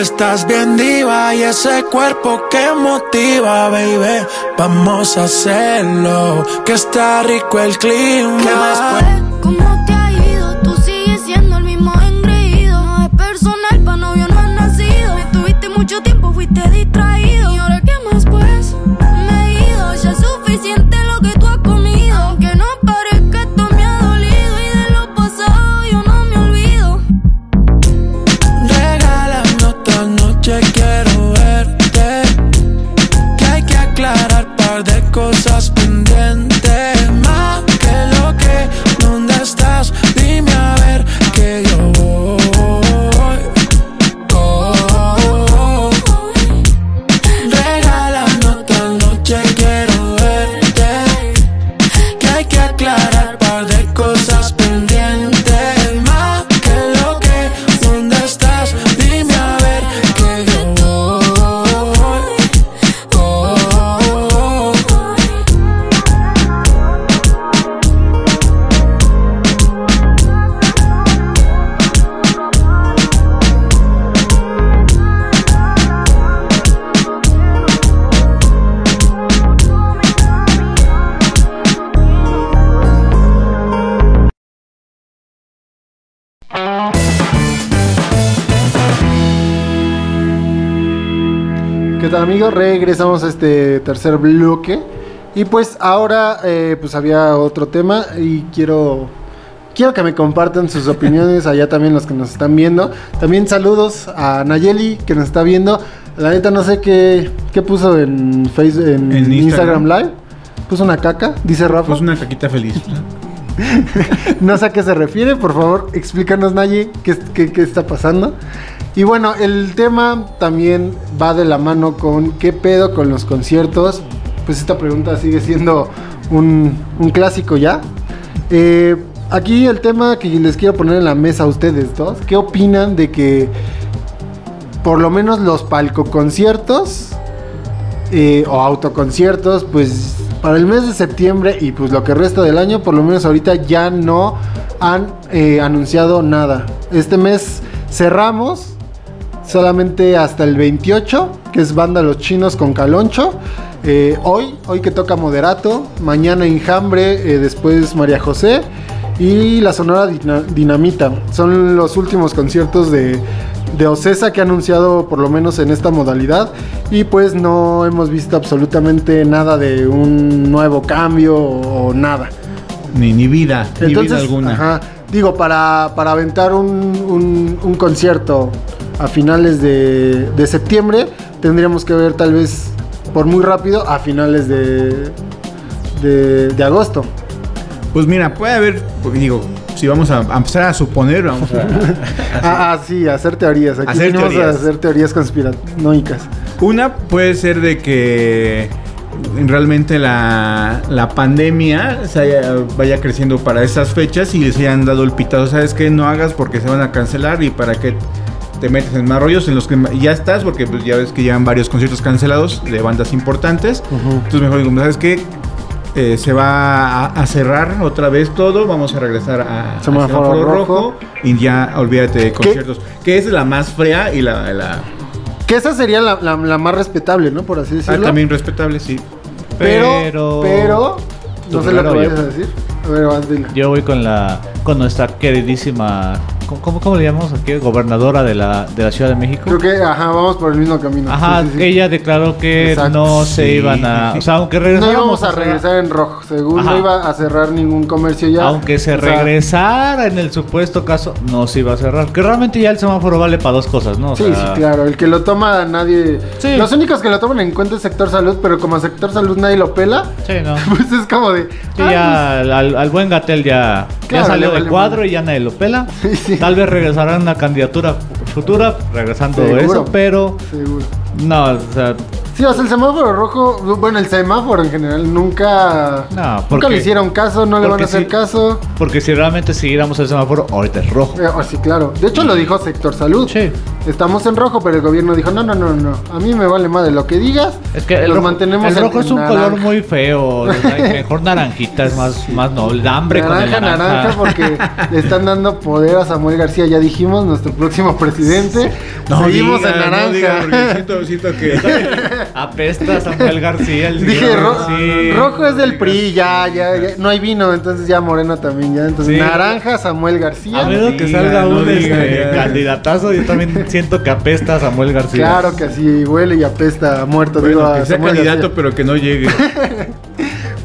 estás bien diva y ese cuerpo que motiva, baby. Vamos a hacerlo, que está rico el clima. ¿Qué más?
¿Cómo te ha ido? Tú sigues siendo el mismo engreído. No es personal, pa' novio no has nacido. Estuviste mucho tiempo, fuiste distraído.
Tal amigos? Regresamos a este tercer bloque. Y pues ahora eh, pues había otro tema y quiero quiero que me compartan sus opiniones allá también los que nos están viendo. También saludos a Nayeli que nos está viendo. La neta no sé qué, qué puso en Facebook en,
En
Instagram.
Instagram.
Live. Puso una caca, dice Rafa.
Pues una caquita feliz.
No sé a qué se refiere, por favor, explícanos, Nayi, qué, qué- qué está pasando. Y bueno, el tema también va de la mano con qué pedo con los conciertos. Pues esta pregunta sigue siendo un, un clásico ya. Eh, aquí el tema que les quiero poner en la mesa a ustedes dos, ¿qué opinan de que por lo menos los palcoconciertos eh, o autoconciertos, pues para el mes de septiembre y pues lo que resta del año, por lo menos ahorita ya no han eh, anunciado nada. Este mes cerramos solamente hasta el 28, que es Banda Los Chinos con Caloncho. Eh, hoy, hoy que toca Moderato, mañana Enjambre, eh, después María José y la Sonora Dina- Dinamita. Son los últimos conciertos de, de Ocesa que ha anunciado por lo menos en esta modalidad y pues no hemos visto absolutamente nada de un nuevo cambio o, nada.
Ni, ni vida, ni vida alguna.
ajá, digo, para, para aventar un, un- un concierto a finales de, de septiembre, tendríamos que ver tal vez por muy rápido a finales de, de, de agosto.
Pues mira, puede haber, porque digo, si vamos a, a empezar a suponer, vamos a...
Ah, ah, sí, hacer teorías. Aquí
Hacer
venimos
teorías.
a hacer teorías conspiranoicas.
Una puede ser de que realmente la, la pandemia se haya- vaya creciendo para esas fechas y les hayan dado el pitazo. ¿Sabes qué? No hagas porque se van a cancelar y para qué te metes en más rollos en los que ya estás, porque pues, ya ves que llevan varios conciertos cancelados de bandas importantes. Entonces mejor digo, ¿sabes qué? Eh, se va a, a cerrar otra vez todo, vamos a regresar a, a
Semáforo rojo.
y ya olvídate de conciertos. Que es la más fea y la, la
Que esa sería la, la- la más respetable, ¿no? Por así
ah,
decirlo.
también respetable, sí.
pero,
Pero-
pero, no sé lo que vayas a decir. A ver, vas, dile.
Yo voy con la con nuestra queridísima ¿cómo, cómo, le llamamos aquí? Gobernadora de la, de la Ciudad de México.
Creo que, ajá, vamos por el mismo camino.
Ajá,
Sí, sí, sí.
ella declaró que
Exacto.
no se
Sí.
iban a, o sea, aunque
No
regresáramos
íbamos a regresar en rojo, según
Ajá.
no iba a cerrar ningún comercio ya.
Aunque se
O sea,
regresara en el supuesto caso, no se iba a cerrar. Que realmente ya el semáforo vale para dos cosas, ¿no? O
Sí,
sea,
sí, claro. El que lo toma nadie.
Sí.
Los únicos que lo toman en cuenta es sector salud, pero como sector salud nadie lo pela,
Sí, no.
pues es como de.
Sí,
"Ay,
ya al, al buen Gatel ya,
Claro,
ya salió del
vale
cuadro y ya nadie lo pela.
Sí, sí.
Tal vez regresará en una candidatura futura, regresando
Seguro.
eso, pero
Seguro.
no, o sea,
Sí, o sea, el semáforo rojo, bueno, el semáforo en general nunca.
No,
nunca
porque-
le hicieron caso, no le van a hacer caso.
porque si realmente siguiéramos el semáforo, ahorita es rojo.
Eh, oh, sí, claro. De hecho, lo dijo sector salud.
Sí.
Estamos en rojo, pero el gobierno dijo: no, no, no, no. A mí me vale madre lo que digas.
Es que el
los
rojo,
mantenemos
el
en-
rojo es un color
naranja".
muy feo. mejor naranjita es más, más noble. Hambre con el
naranja,
naranja.
naranja, porque le están dando poder a Samuel García, ya dijimos, nuestro próximo presidente. Seguimos
diga,
en
no
naranja.
diga, porque siento, siento que...
Apesta Samuel García. El
Dije, ro-
sí.
rojo es del PRI, ya, ya, ya, no hay vino, entonces ya moreno también, ya. Entonces,
Sí.
naranja, Samuel García.
A menos que
diga,
salga
no
un
diga,
este,
ya.
candidatazo, yo también siento que apesta a Samuel García.
Claro que así huele y apesta a muerto, digo,
Bueno,
a
que sea
Samuel
candidato,
García.
pero que no llegue.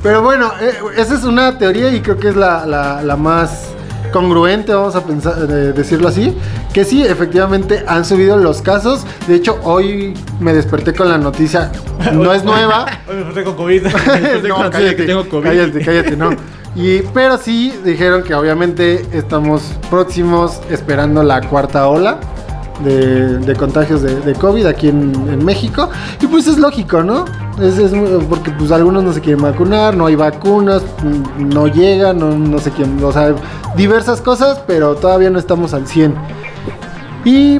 Pero bueno, eh, esa es una teoría y creo que es la, la- la más congruente, vamos a pensar, eh, decirlo así, que sí, efectivamente han subido los casos. De hecho, hoy me desperté con la noticia, no es nueva.
Hoy me enfrenté con COVID.
no, cállate,
que tengo COVID.
cállate, cállate, no. Y, pero sí dijeron que obviamente estamos próximos esperando la cuarta ola de, de contagios de, de COVID aquí en, en México. Y pues es lógico, ¿no? Es, es porque pues algunos no se quieren vacunar, no hay vacunas, no llegan, no, no sé quién, o sea, diversas cosas, pero todavía no estamos al 100. Y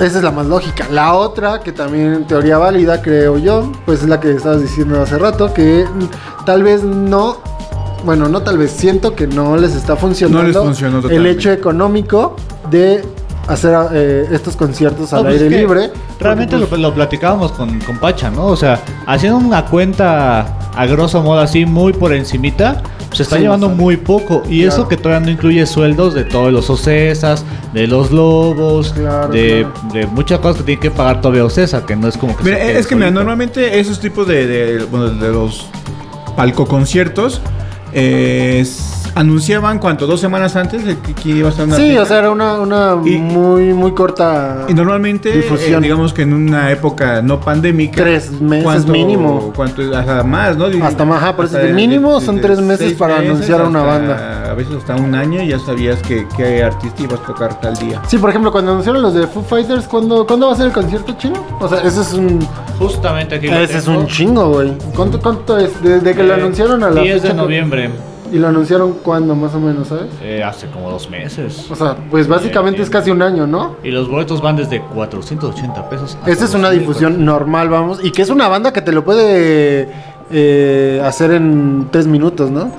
esa es la más lógica. La otra, que también en teoría válida, creo yo, pues es la que estabas diciendo hace rato, que tal vez no, bueno, no tal vez, siento que no les está funcionando
No les funcionó
el hecho económico de hacer eh, estos conciertos al
No, pues
aire
es que
libre.
Realmente
Porque,
lo, lo platicábamos con, con Pacha, ¿no? O sea, haciendo una cuenta a grosso modo así, muy por encimita, se está
Sí,
llevando muy poco. Y eso que todavía no incluye sueldos de todos los OCESAs, de los lobos,
Claro,
de,
claro.
de muchas cosas que tiene que pagar todavía OCESA, que no es como que...
Mira, es que mira, normalmente esos tipos de, de, bueno, de los palcoconciertos eh, s- anunciaban cuánto, dos semanas antes de que, que iba a estar una
Sí, o sea, era una, una
Y-
muy, muy corta.
Y normalmente,
Difusión.
eh, digamos que en una época no pandémica.
Tres meses
¿cuánto-
mínimo.
¿Cuánto? Hasta más, ¿no?
Hasta más, ajá, por eso
Hasta
de mínimo son tres meses para anunciar a una
hasta-
banda.
A veces hasta un año y ya sabías que, que artista ibas a tocar tal día.
Sí, por ejemplo, cuando anunciaron los de Foo Fighters, ¿cuándo, ¿cuándo va a ser el concierto chino? O sea, ese es un,
Justamente aquí lo
ese es un chingo, güey. ¿Cuánto, ¿Cuánto es? Desde que lo
Eh,
anunciaron a la
10 de
fecha,
noviembre,
¿Y lo anunciaron cuándo, más o menos, sabes?
eh, hace como dos meses.
O sea, pues básicamente
Eh,
es casi un año, ¿no?
Y los boletos van desde 480 pesos.
Esta es una
2.000
difusión normal, vamos. Y que es una banda que te lo puede eh, hacer en tres minutos, ¿no?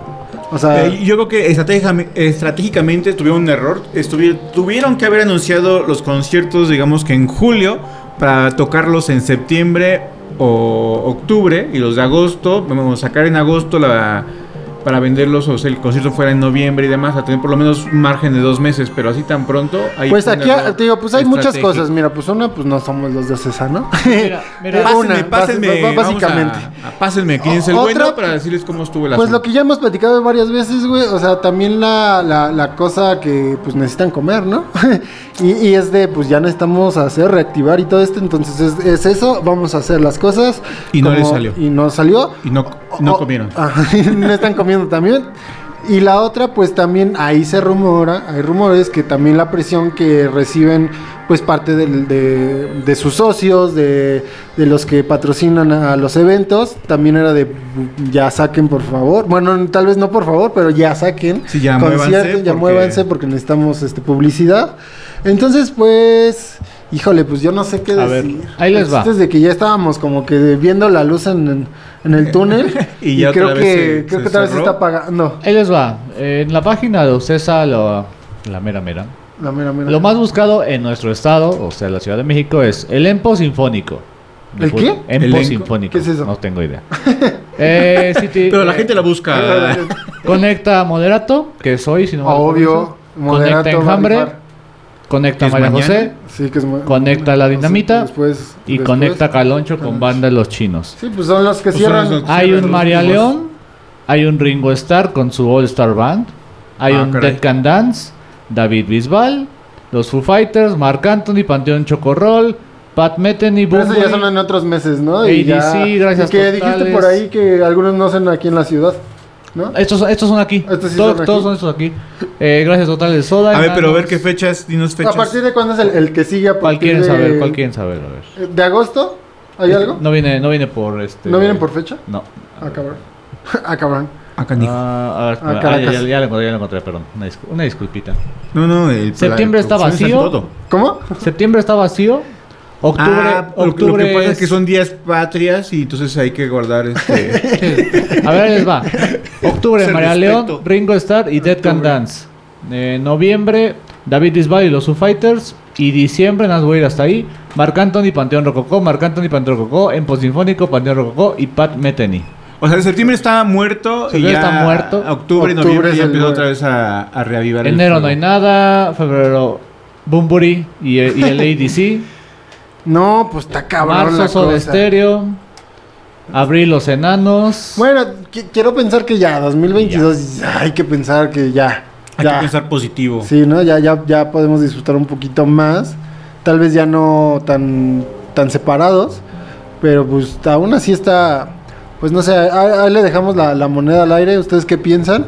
O sea,
Eh, yo creo que estratégicamente, estratégicamente tuvieron un error. Estuvi- tuvieron que haber anunciado los conciertos, digamos que en julio, para tocarlos en septiembre o octubre. Y los de agosto, vamos a sacar en agosto la, para venderlos, o sea, el concierto fuera en noviembre y demás, a tener por lo menos un margen de dos meses. Pero así tan pronto. ahí
pues aquí, te digo, pues hay muchas cosas. Mira, pues una, pues no somos los de César, ¿no?
Mira, mira,
Pásenme,
una,
pásenme, a-
básicamente.
a- pásenme quién es el
Otra-
bueno para decirles cómo estuvo el
Pues lo que ya hemos platicado varias veces, güey, o sea, también la, la, la cosa que pues necesitan comer, ¿no? y, y es de, pues ya necesitamos hacer, reactivar y todo esto, entonces es, es eso, vamos a hacer las cosas.
Y no les salió.
Y no salió.
Y no, no
O-
comieron.
Ajá, no están comiendo también. Y la otra, pues también ahí se rumora, hay rumores que también la presión que reciben, pues parte del- de, de sus socios, de, de los que patrocinan a los eventos, también era de ya saquen por favor. Bueno, tal vez no por favor, pero ya saquen.
Sí, ya
conciertos,
muévanse
ya
porque-
muévanse porque necesitamos este publicidad. Entonces, pues, híjole, pues yo no sé qué
A ver,
decir.
ahí les
El
va.
chiste es de que ya estábamos como que viendo la luz en, en- en el túnel
Y
y,
ya
creo
otra
que
vez se-
creo
se
que otra vez se
cerró.
está apagando.
Ahí les va. En la página de Ocesa, lo- la mera mera.
La mera, mera.
Lo más buscado en nuestro estado, o sea, la Ciudad de México, es el EMPO Sinfónico.
¿El qué?
EMPO
¿Elenco?
Sinfónico.
¿Qué es eso?
No tengo idea. Eh, sí, ti-
Pero la
eh,
gente la busca.
Conecta Moderato, que soy, si no mal
Obvio,
recuerdo.
moderato,
Conecta Enjambre.
Marifar.
Conecta
¿Es
María
mañana?
José.
Sí, que es
Conecta la
o sea,
dinamita
después,
Y
después.
conecta Caloncho con banda de los chinos.
Sí, pues son los que
Pues
cierran.
los-
Hay
Sí,
un María
últimos.
León, hay un Ringo Starr con su All Star Band, hay
Ah,
un
caray.
Dead Can Dance, David Bisbal, los Foo Fighters, Marc Anthony, Panteón Chocorrol, Pat Metheny,
Pero eso ya son en otros meses, ¿no?
ADC, gracias
y que dijiste
totales.
por ahí que algunos no son aquí en la ciudad, ¿no?
Estos, estos son aquí.
Estos sí
todos,
son aquí.
todos son estos aquí. Eh, gracias totales Soda.
A ver, pero a ver qué fechas, dinos
¿A
fechas.
partir de cuándo es el, el que sigue? a
¿Cuál quieren
de-
saber? ¿Cuál quieren saber? A ver.
¿De agosto? ¿Hay algo?
No viene, no viene por este.
¿No vienen por fecha?
No.
Ah, cabrón. ah, cabrón.
Ah, canijo.
Ah, a ver,
Ah,
ah, ya, ya, ya lo encontré, ya lo encontré, perdón. Una, discul- una disculpita.
No, no, el
Septiembre
la
está vacío.
¿Cómo?
Septiembre está vacío. Octubre,
Ah, lo-
octubre
lo que pasa es
es-
que son días patrias y entonces hay que guardar este.
A ver, ahí les va. Octubre, María. León, Ringo Starr y Dead Can Dance. Eh, noviembre, David Bisbal y los Foo Fighters. Y diciembre, nada voy a ir hasta ahí. Marc Anthony, Panteón Rococó, Marc Anthony, Panteón Rococó, Empo Sinfónico, Panteón Rococó y Pat Metheny.
o sea, septiembre está muerto y
Septiembre
ya
está muerto.
Octubre y
Octubre
noviembre ya
el
empezó otra vez a, a reavivar el
Enero no
fuego.
hay nada. Febrero, Bumburi y, y el ADC.
No, pues está cabrón
Marzo,
cosa.
Stereo. Abril, Los Enanos.
Bueno, qui- quiero pensar que ya, 2022, hay que pensar que ya.
Hay
ya.
que pensar positivo.
Sí, ¿no? Ya, ya, ya podemos disfrutar un poquito más. Tal vez ya no tan, tan separados. Pero pues aún así está. Pues no sé, ahí, ahí le dejamos la, la moneda al aire. ¿Ustedes qué piensan?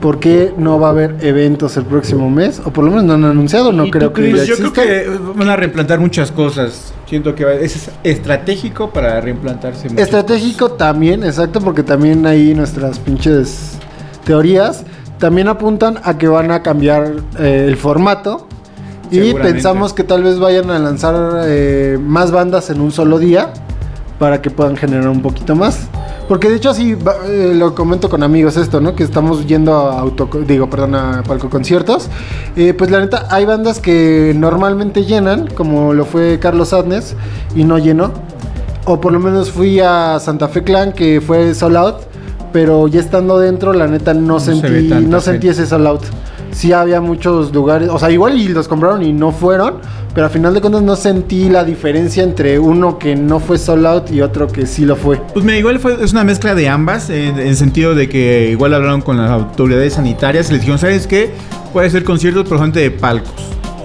¿Por qué no va a haber eventos el próximo mes? O por lo menos no han anunciado, no
¿Y tú
creo que ya
yo creo que van a reimplantar muchas cosas. Siento que es estratégico para reimplantarse.
Estratégico también, exacto, porque también ahí nuestras pinches teorías también apuntan a que van a cambiar eh, el formato y pensamos que tal vez vayan a lanzar eh, más bandas en un solo día para que puedan generar un poquito más. Porque de hecho así eh, lo comento con amigos esto, ¿no? Que estamos yendo a auto, digo, perdón, a palco conciertos. Eh, pues la neta, hay bandas que normalmente llenan, como lo fue Carlos Adnes, y no llenó. o por lo menos fui a Santa Fe Clan, que fue sold out, pero ya estando dentro, la neta no,
se ve
sentí,
tanta
no sentí ese sold out. Sí había muchos lugares, o sea, igual y los compraron y no fueron, pero a final de cuentas no sentí la diferencia entre uno que no fue sold out y otro que sí lo fue.
Pues mira, igual fue, es una mezcla de ambas, en, el sentido de que igual hablaron con las autoridades sanitarias les dijeron, ¿sabes qué? Puede ser conciertos, pero gente de palcos.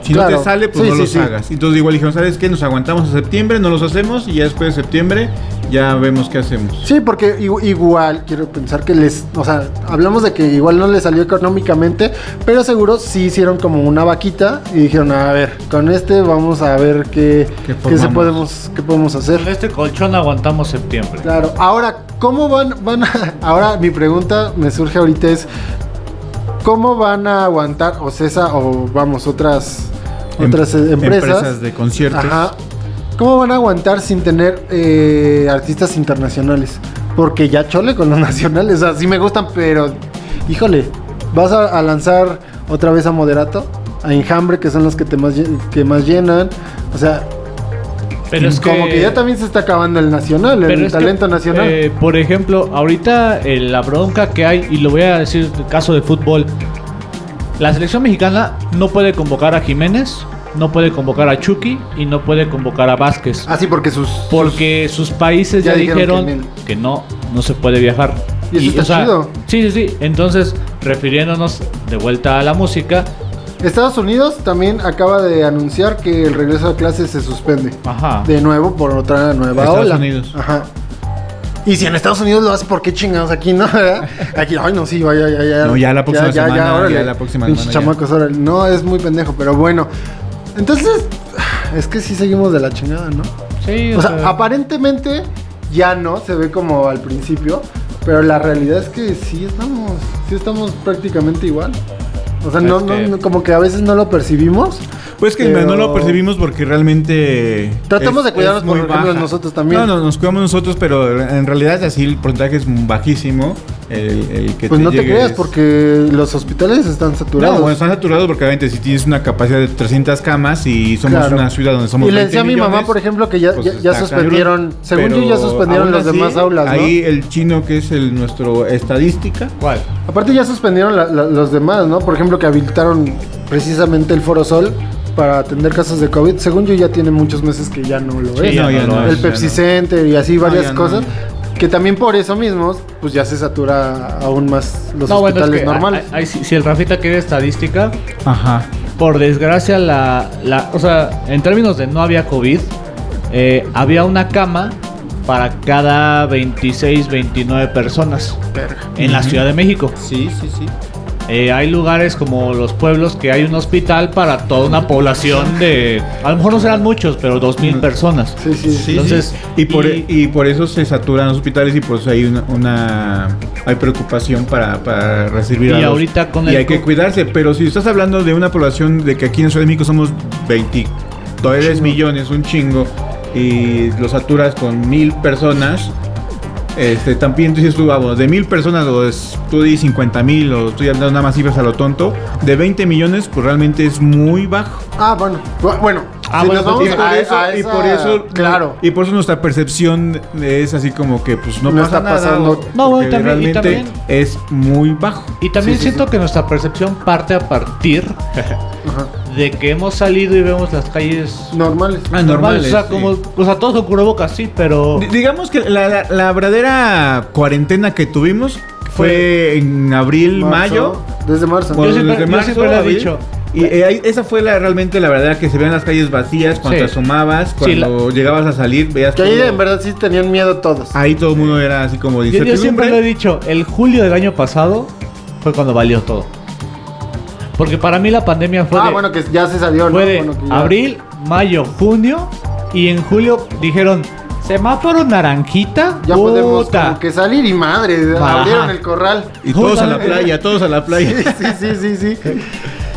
Si no te sale, pues
Sí,
no
sí,
los
sí.
hagas. Entonces igual dijeron, ¿sabes qué? Nos aguantamos a septiembre, no los hacemos y ya después de septiembre ya vemos qué hacemos.
Sí, porque igu- igual quiero pensar que les, o sea, hablamos de que igual no les salió económicamente, pero seguro sí hicieron como una vaquita y dijeron, a ver, con este vamos a ver qué,
¿Qué
qué, se podemos, qué podemos hacer.
Con este colchón aguantamos septiembre.
Claro, ahora, ¿cómo van, van a, ahora mi pregunta me surge ahorita es, ¿cómo van a aguantar Ocesa o vamos, otras,
Em-
otras eh, empresas?
empresas de conciertos.
Ajá. ¿Cómo van a aguantar sin tener eh, artistas internacionales? Porque ya chole con los nacionales, o sea, sí me gustan, pero híjole, vas a, a lanzar otra vez a Moderato, a Enjambre, que son los que te más, que más llenan, o sea,
Pero es
como que, ya también se está acabando el nacional, el
que,
talento nacional.
eh, por ejemplo, ahorita eh, la bronca que hay, y lo voy a decir en el caso de fútbol, la selección mexicana no puede convocar a Jiménez, no puede convocar a Chucky y no puede convocar a Vázquez.
Ah, sí, porque sus...
Porque sus países
Ya
ya,
dijeron
dijeron,
que
que, no, no se puede viajar.
Y eso está chido.
Sí, sí, sí. Entonces, refiriéndonos de vuelta a la música,
Estados Unidos también acaba de anunciar que el regreso a clases se suspende.
ajá.
De nuevo por otra nueva
Estados
ola.
Unidos.
Ajá. Y si en Estados Unidos lo hace, ¿por qué chingados aquí no? Aquí, ay, no, sí, vaya, ya, ya.
No, ya la próxima semana,
órale.
ya la próxima semana, ya.
chamacos, órale. No, es muy pendejo, pero bueno. Entonces, es que sí seguimos de la chingada, ¿no?
Sí,
O sea, aparentemente ya no, se ve como al principio, pero la realidad es que sí estamos, sí estamos prácticamente igual. O sea, no, no, como que a veces no lo percibimos.
Pues que
Pero-
no lo percibimos porque realmente.
Tratamos de cuidarnos, por
muy
ejemplo, nosotros también.
No, no, nos cuidamos nosotros, pero en realidad así el porcentaje es bajísimo. El, el que
Pues no te creas,
es-
porque los hospitales están saturados.
No, bueno, están saturados porque obviamente si tienes una capacidad de 300 camas y somos
Claro.
una ciudad donde somos
y le
20
decía a mi mamá, por ejemplo, que ya,
pues
ya, suspendieron,
cabrón.
según yo, ya suspendieron
así,
demás aulas, ¿no?
Ahí el chino que es el nuestro estadística.
¿Cuál?
Aparte ya suspendieron la- la- los demás, ¿no? Por ejemplo, que habilitaron precisamente el Foro Sol para atender casos de COVID. Según yo, ya tiene muchos meses que ya no lo
Sí,
es.
no, ya
no
el
ya
Pepsi
no.
Center y así varias cosas. Que también por eso mismo, pues ya se satura aún más los
No, bueno, es
hospitales
que
normales.
ahí sí- si el Rafita quiere estadística,
Ajá.
por desgracia, la, la, o sea, en términos de no había COVID, eh, había una cama para cada 26, 29 personas en la Ciudad de México.
Sí, sí, sí.
Eh, hay lugares como los pueblos que hay un hospital para toda una población de, a lo mejor no serán muchos, pero 2.000 personas.
Sí, sí, sí.
Entonces,
sí. Y, por,
y-
y por eso se saturan los hospitales y por eso hay una, una- hay preocupación para, para recibir
Y
a los-
ahorita con
y
el
hay que cuidarse pero si estás hablando de una población de que aquí en Ciudad de México somos 23 millones un chingo y lo saturas con mil personas este también tú dices tú vamos de mil personas o es, tú di 50 mil o tú ya das nada más cifras a lo tonto de 20 millones pues realmente es muy bajo
Ah, bueno. Bu- Bueno.
Ah,
si
bueno,
nos vamos
y por,
a-
eso,
a
y
esa-
por eso
Claro.
y por eso nuestra percepción es así como que pues no,
No
pasa
está
nada
pasando.
o-
No, bueno, también- y
realmente
también-
es muy bajo
Y también
Sí, sí,
siento
sí.
que nuestra percepción parte a partir
Ajá.
De que hemos salido y vemos las calles
Normales.
Ah,
normales.
normales,
O sea,
sí.
como, o sea, todos con cubrebocas, sí, pero.
D- digamos que la, la- la verdadera cuarentena que tuvimos fue en abril
Marzo,
mayo
Desde marzo.
Bueno,
Yo siempre-
desde
yo
marzo,
siempre lo he dicho.
Y eh, esa fue la, realmente la verdad que se veían las calles vacías cuando
Sí.
te asomabas,
Sí,
cuando llegabas a salir, veías
Que ahí
todo-
en verdad sí tenían miedo todos.
Ahí todo el mundo era así como
Yo, yo siempre lo he dicho, el julio del año pasado fue cuando valió todo. Porque para mí la pandemia fue
ah,
de,
bueno, que ya se salió, ¿no?
fue de
Bueno, que ya-
abril, mayo, junio y en julio dijeron semáforo naranjita.
Ya podemos
puta".
como que salir y madre,
Ajá.
abrieron el corral.
Y todos a la playa, todos a la
Sí,
playa.
sí, sí, sí, sí.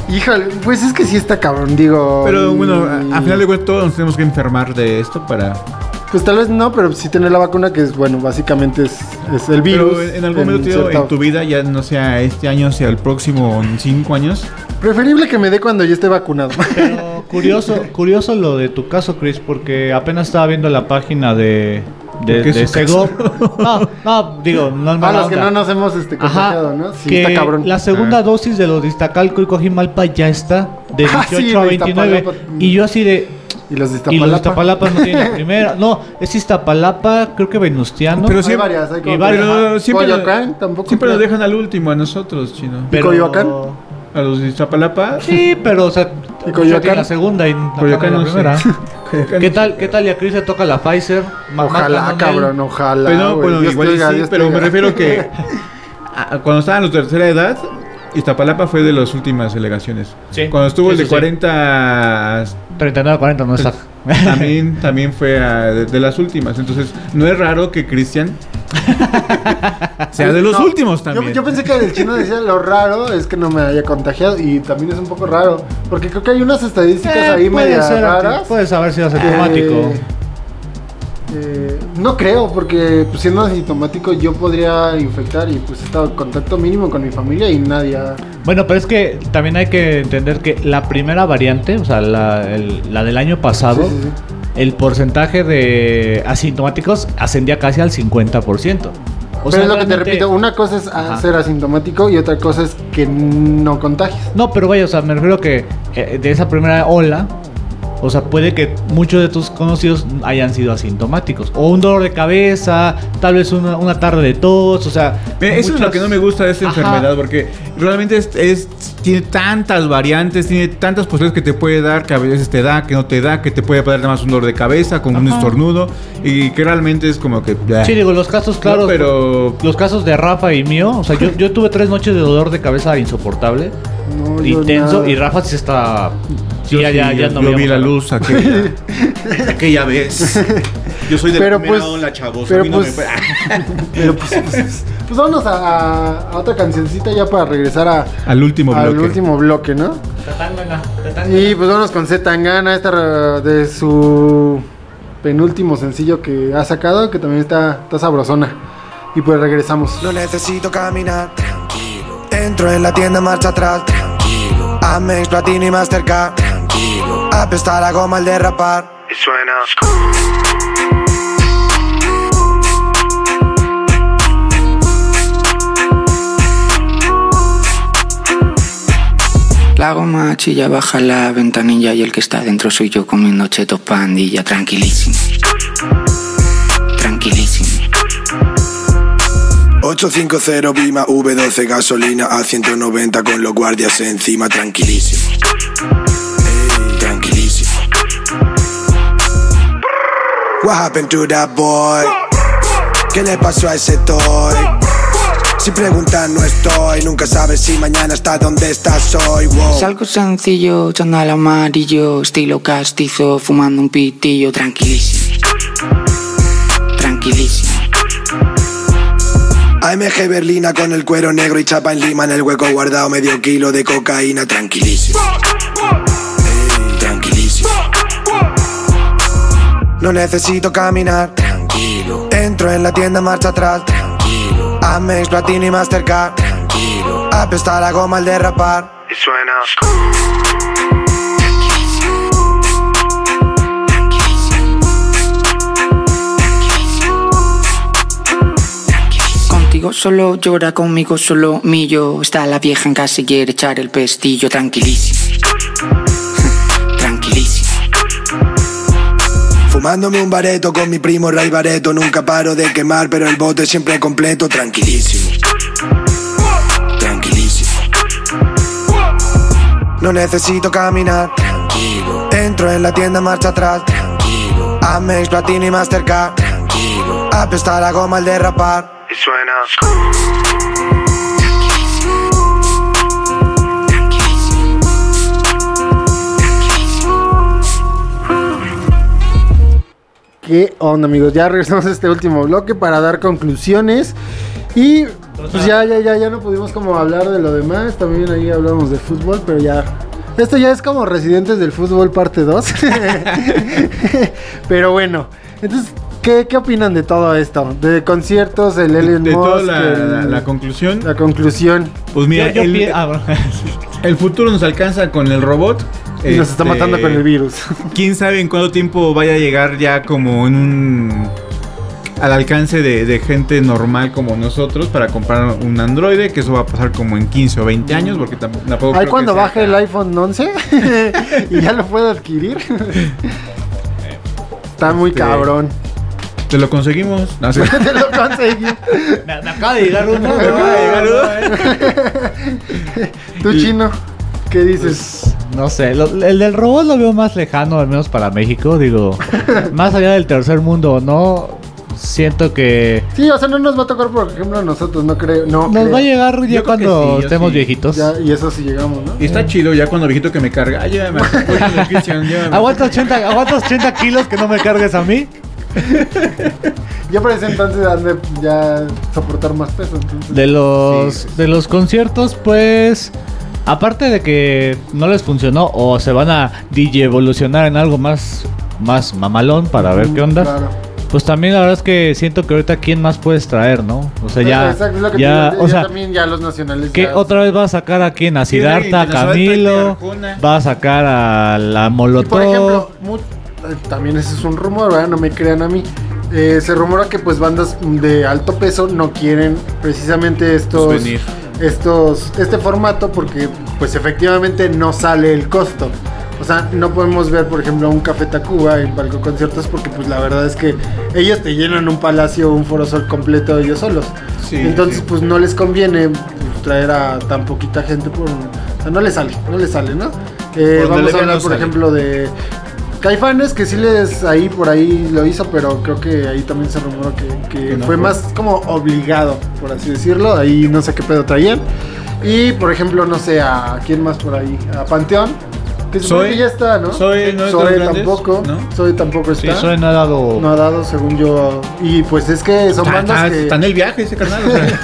Híjole, pues es que sí está cabrón, digo.
Pero bueno, a, a final de cuentas todos nos tenemos que enfermar de esto para,
Pues tal vez no, pero sí tener la vacuna, que es, bueno, básicamente es, es el virus.
Pero en, algún momento tío,
cierta-
en tu vida, ya no sea este año, sea el próximo, en cinco años.
Preferible que me dé cuando yo esté vacunado.
Pero curioso, curioso lo de tu caso, Chris, porque apenas estaba viendo la página de, de,
¿Por qué
de? Segov. No, no, digo, no es
A los que no nos hemos este, contagiado, ¿no? Sí,
que
está cabrón.
La segunda
Ah.
dosis de los de Iztacalco y Cojimalpa ya está, de 18
Ah, sí,
a
de
29.
Iztapalapa.
Y yo así de.
Y los de
Y los de
Iztapalapa.
Iztapalapa no tienen la primera. No, es Iztapalapa, creo que Venustiano.
Pero
Hay
sí-
varias, hay como
y varias.
Pero siempre,
Coyoacán tampoco.
siempre nos
creo.
dejan al último, a nosotros, chino.
pero-
Coyoacán?
A los de Iztapalapa.
Sí, pero o sea,
¿Y Coyoacán?
tiene la segunda y acá
Coyoacán
la
no
primera. ¿Qué tal, ¿Qué tal? Y a Chris le toca la Pfizer.
Ojalá, cabrón, ojalá.
Pero, bueno,
Dios
igual y sí, pero me refiero que a- cuando estaban los de tercera edad, Iztapalapa fue de las últimas delegaciones.
Sí.
Cuando estuvo
Sí,
el de
sí, sí.
40
39 40 no está.
también, también fue de, de las últimas. Entonces, no es raro que Cristian sea de los
No,
últimos también.
Yo, pensé que el chino decía lo raro es que no me haya contagiado y también es un poco raro porque creo que hay unas estadísticas
Eh,
ahí
ser,
raras.
Puedes saber si es asintomático.
eh, no creo porque pues, siendo asintomático yo podría infectar y pues he estado en contacto mínimo con mi familia y nadie ha-
Bueno, pero es que también hay que entender que la primera variante, o sea, la, el- la del año pasado,
Sí, sí, sí.
el porcentaje de asintomáticos ascendía casi al 50%. O
Pero es lo que te repito, una cosa es
Ajá.
ser asintomático y otra cosa es que no contagies.
No, pero vaya, o sea, me refiero que eh, de esa primera ola, o sea, puede que muchos de tus conocidos hayan sido asintomáticos. O un dolor de cabeza, tal vez una, una tarde de tos, o sea...
Mira, Eso es lo que no me gusta de esta
Ajá.
enfermedad, porque realmente es, es- tiene tantas variantes, tiene tantas posibilidades que te puede dar, que a veces te da, que no te da, que te puede dar más un dolor de cabeza, con un estornudo, y que realmente es como que... ya.
Sí, digo, los casos claros...
No, pero...
Los casos de Rafa y mío, o sea, yo, yo tuve tres noches de dolor de cabeza insoportable,
No,
intenso,
nada.
y Rafa sí está... Sí,
Yo
ya,
sí,
ya, ya
yo-
no
yo vi la
a-
luz aquella, aquella vez. Yo soy de
Pero
primera
pues-
ola, chavos.
pero
a mí no me
pues- Pero pues, pues, pues vámonos a, a- a otra cancioncita ya para regresar a,
Al último
al
bloque.
último bloque, ¿no?
Tatangana, tatangana.
Y pues vámonos con Z Tangana, esta de su penúltimo sencillo que ha sacado, que también está, está sabrosona. Y pues regresamos.
No necesito caminar. Entro en la tienda, marcha atrás, tranquilo. Amex, Platini, Mastercard, tranquilo. Apesta la goma al derrapar. Y suena.
La goma chilla, baja la ventanilla y el que está dentro soy yo comiendo chetos pandilla. Tranquilísimo.
850 Bima V12 gasolina a 190 con los guardias encima, tranquilísimo. Tranquilísimo. What happened to that boy? ¿Qué le pasó a ese toy? Si preguntan no estoy, nunca sabes si mañana está donde estás hoy. Wow.
Salgo sencillo, chandal amarillo, estilo castizo, fumando un pitillo, tranquilísimo. Tranquilísimo.
AMG Berlina con el cuero negro y chapa en lima en el hueco guardado medio kilo de cocaína, tranquilísimo. Tranquilísimo. No necesito caminar, tranquilo. Entro en la tienda, marcha atrás, tranquilo. Amex, Platini, Mastercard, tranquilo. Apesta la goma al derrapar. Y suena.
Solo llora, conmigo solo millo. Está la vieja en casa y quiere echar el pestillo, tranquilísimo. Tranquilísimo.
Fumándome un bareto con mi primo Ray Bareto. Nunca paro de quemar, pero el bote siempre completo, tranquilísimo. Tranquilísimo. No necesito caminar, tranquilo. Entro en la tienda, marcha atrás, tranquilo. Amex, Platini, Mastercard, tranquilo. Apesta la goma al derrapar. Suena.
¿Qué onda, amigos? Ya regresamos a este último bloque para dar conclusiones. Y pues ya, ya, ya, ya no pudimos como hablar de lo demás. También ahí hablamos de fútbol, pero ya. Esto ya es como Residentes del Fútbol parte 2. pero bueno. Entonces, ¿qué, ¿qué opinan de todo esto? De conciertos, el Elon
de
Musk,
toda la,
el-
la- la conclusión.
la conclusión.
Pues mira,
Yo- yo
el,
pi- ah, bueno.
el futuro nos alcanza con el robot.
Y nos está
Este,
matando con el virus.
Quién sabe en cuánto tiempo vaya a llegar ya como en un. al alcance de, de gente normal como nosotros para comprar un androide, que eso va a pasar como en 15 o 20 años, porque tam- tampoco.
Ahí cuando
que sea
baje el iPhone 11 y ya lo puedo adquirir. Está muy
Este,
cabrón.
Te lo conseguimos. No, sí.
Te lo conseguí.
Me, me acaba de llegar uno.
Me acaba de llegar
Tú, chino, ¿qué dices?
No sé, lo- el del robot lo veo más lejano, al menos para México. Digo, más allá del tercer mundo, ¿no? Siento que
Sí, o sea, no nos va a tocar, por ejemplo, a nosotros, no creo. No,
nos
creo.
va a llegar ya
que
cuando
sí, yo
estemos
sí.
viejitos.
Ya, y eso sí llegamos, ¿no?
Y está chido ya cuando viejito que me carga. Ah, llévame.
Aguanta 80, aguantas 80 kilos que no me cargues a mí.
Ya para ese entonces han de ya soportar más peso. Entonces.
De los,
Sí, sí, sí.
de los conciertos, pues. Aparte de que no les funcionó o se van a DJ evolucionar en algo más, más mamalón para ver qué onda.
Claro.
Pues también la verdad es que siento que ahorita quién más puedes traer, ¿no? O sea, ya.
Exacto, es lo que
ya
digo,
o
ya
sea,
también ya los nacionales.
¿qué
ya-
otra vez va a sacar a quién? A
Sí,
Siddhartha, a Camilo. Va a sacar a la
Y
Molotov.
por ejemplo, mu- también ese es un rumor, ¿verdad? No me crean a mí. Eh, se rumora que pues bandas de alto peso no quieren precisamente estos
Pues venir.
estos este formato porque pues efectivamente no sale el costo. O sea, no podemos ver, por ejemplo, un Café Tacuba en Palco Conciertos porque pues la verdad es que ellos te llenan un palacio, un foro sol completo ellos solos.
Sí,
Entonces,
sí.
pues no les conviene pues, traer a tan poquita gente por... O sea, no les sale, no les sale, ¿no? Eh, vamos a hablar, por
sale.
ejemplo, de Caifanes, que sí les ahí por ahí lo hizo, pero creo que ahí también se rumoró que, que
Que no
fue
fue.
más como obligado, por así decirlo. Ahí no sé qué pedo traían. Y por ejemplo, no sé, a quién más por ahí, a Panteón. Que que ya está, ¿no?
Zoe no grandes,
tampoco.
¿no?
Zoe tampoco
Sí,
está.
Zoe no ha dado.
No ha dado, según yo. Y pues es que son
Está,
bandas
está-
que.
está en el viaje ese canal. O sea,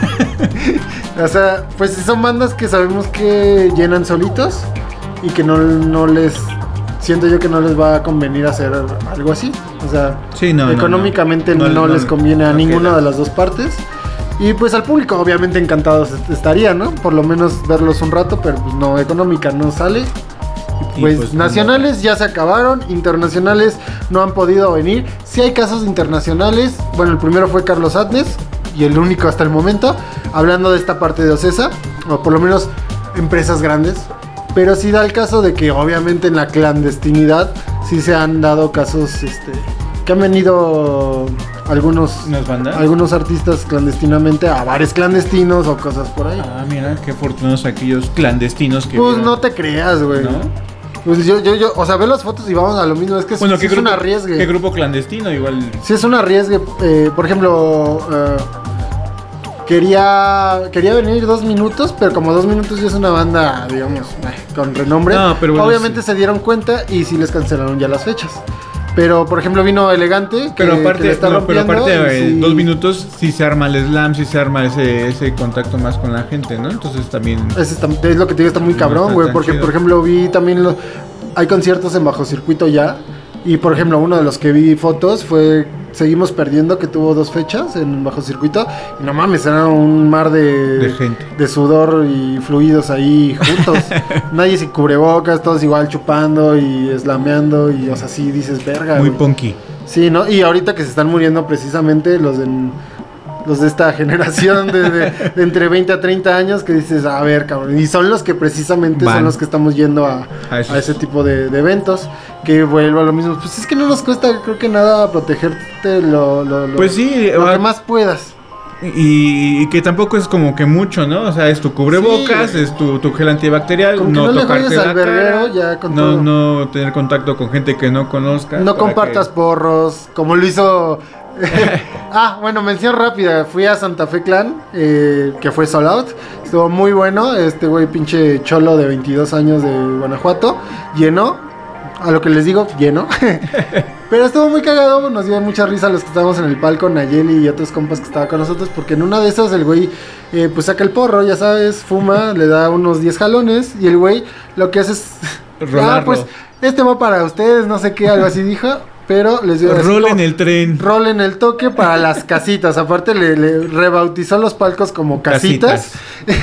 O sea, pues son bandas que sabemos que llenan solitos y que no, no les. Siento yo que no les va a convenir hacer algo así. O sea,
Sí, no, no,
económicamente
no.
no,
No, no,
les conviene a
no
ninguna
queda.
de las dos partes. Y pues al público, obviamente encantados est- estaría, ¿no? Por lo menos verlos un rato, pero pues no, económica no sale. Pues,
pues,
nacionales ya se acabaron, internacionales no han podido venir. Si hay casos internacionales, bueno, el primero fue Carlos Atnes y el único hasta el momento, hablando de esta parte de Ocesa, o por lo menos empresas grandes. Pero sí da el caso de que obviamente en la clandestinidad sí se han dado casos este, que han venido algunos, algunos artistas clandestinamente a bares clandestinos o cosas por ahí.
ah, mira, qué afortunados aquellos clandestinos que.
Pues
vieron.
no te creas, güey.
¿No?
Pues yo, yo, yo, o sea, ve las fotos y vamos a lo mismo. Es que
Bueno,
sí
¿qué
es
grupo,
un arriesgue.
¿qué grupo clandestino? Igual.
Sí es un arriesgue. eh, por ejemplo, eh, quería quería venir dos minutos, pero como dos minutos ya es una banda, digamos, eh, con renombre.
No, pero bueno,
Obviamente
sí.
se dieron cuenta y sí les cancelaron ya las fechas. Pero, por ejemplo, vino Elegante. Que,
Pero
que
aparte,
le está
no, pero
rompiendo
aparte
y
eh,
sí-
dos minutos si se arma el slam, si se arma ese, ese contacto más con la gente, ¿no? Entonces también.
Está- es lo que te digo, está muy
No
cabrón, güey. Porque,
chido.
por ejemplo, vi también. Los, hay conciertos en bajo circuito ya. Y, por ejemplo, uno de los que vi fotos fue. Seguimos perdiendo, que tuvo dos fechas en bajo circuito. Y no mames, era un mar de.
De gente.
de sudor y fluidos ahí juntos. Nadie sin cubrebocas, todos igual chupando y slameando. Y, o sea, sí dices, verga.
Muy
güey".
punky.
Sí, ¿no? Y ahorita que se están muriendo precisamente los de, los de esta generación de, de- de entre 20 a 30 años que dices, a ver, cabrón. Y son los que precisamente
Van.
son los que estamos yendo a,
A
ese tipo de, de eventos. Que vuelvo a lo mismo. Pues es que no nos cuesta, creo que nada, protegerte lo, lo, lo-
Pues sí,
lo que más puedas.
Y, y que tampoco es como que mucho, ¿no? O sea, es tu cubrebocas,
Sí.
es tu, tu gel antibacterial,
que
no,
no
tocarte
al
la
verguero,
cara,
ya con
no,
todo.
no tener contacto con gente que no conozcas.
No compartas
que-
porros, como lo hizo. ah, bueno, mención rápida. Fui a Santa Fe Clan, eh, que fue Sold Out. Estuvo muy bueno. Este güey, pinche cholo de 22 años de Guanajuato, llenó. A lo que les digo, lleno. Pero estuvo muy cagado, nos dio mucha risa a los que estábamos en el palco, Nayeli y otros compas que estaban con nosotros, porque en una de esas el güey eh, pues saca el porro, ya sabes, fuma, le da unos 10 jalones y el güey lo que hace es... ah,
Rolarlo.
pues este va para ustedes, no sé qué, algo así dijo. Pero les dio así
Rol
como-
en el tren.
Rol en el toque para las casitas. Aparte le, le rebautizó los palcos como casitas.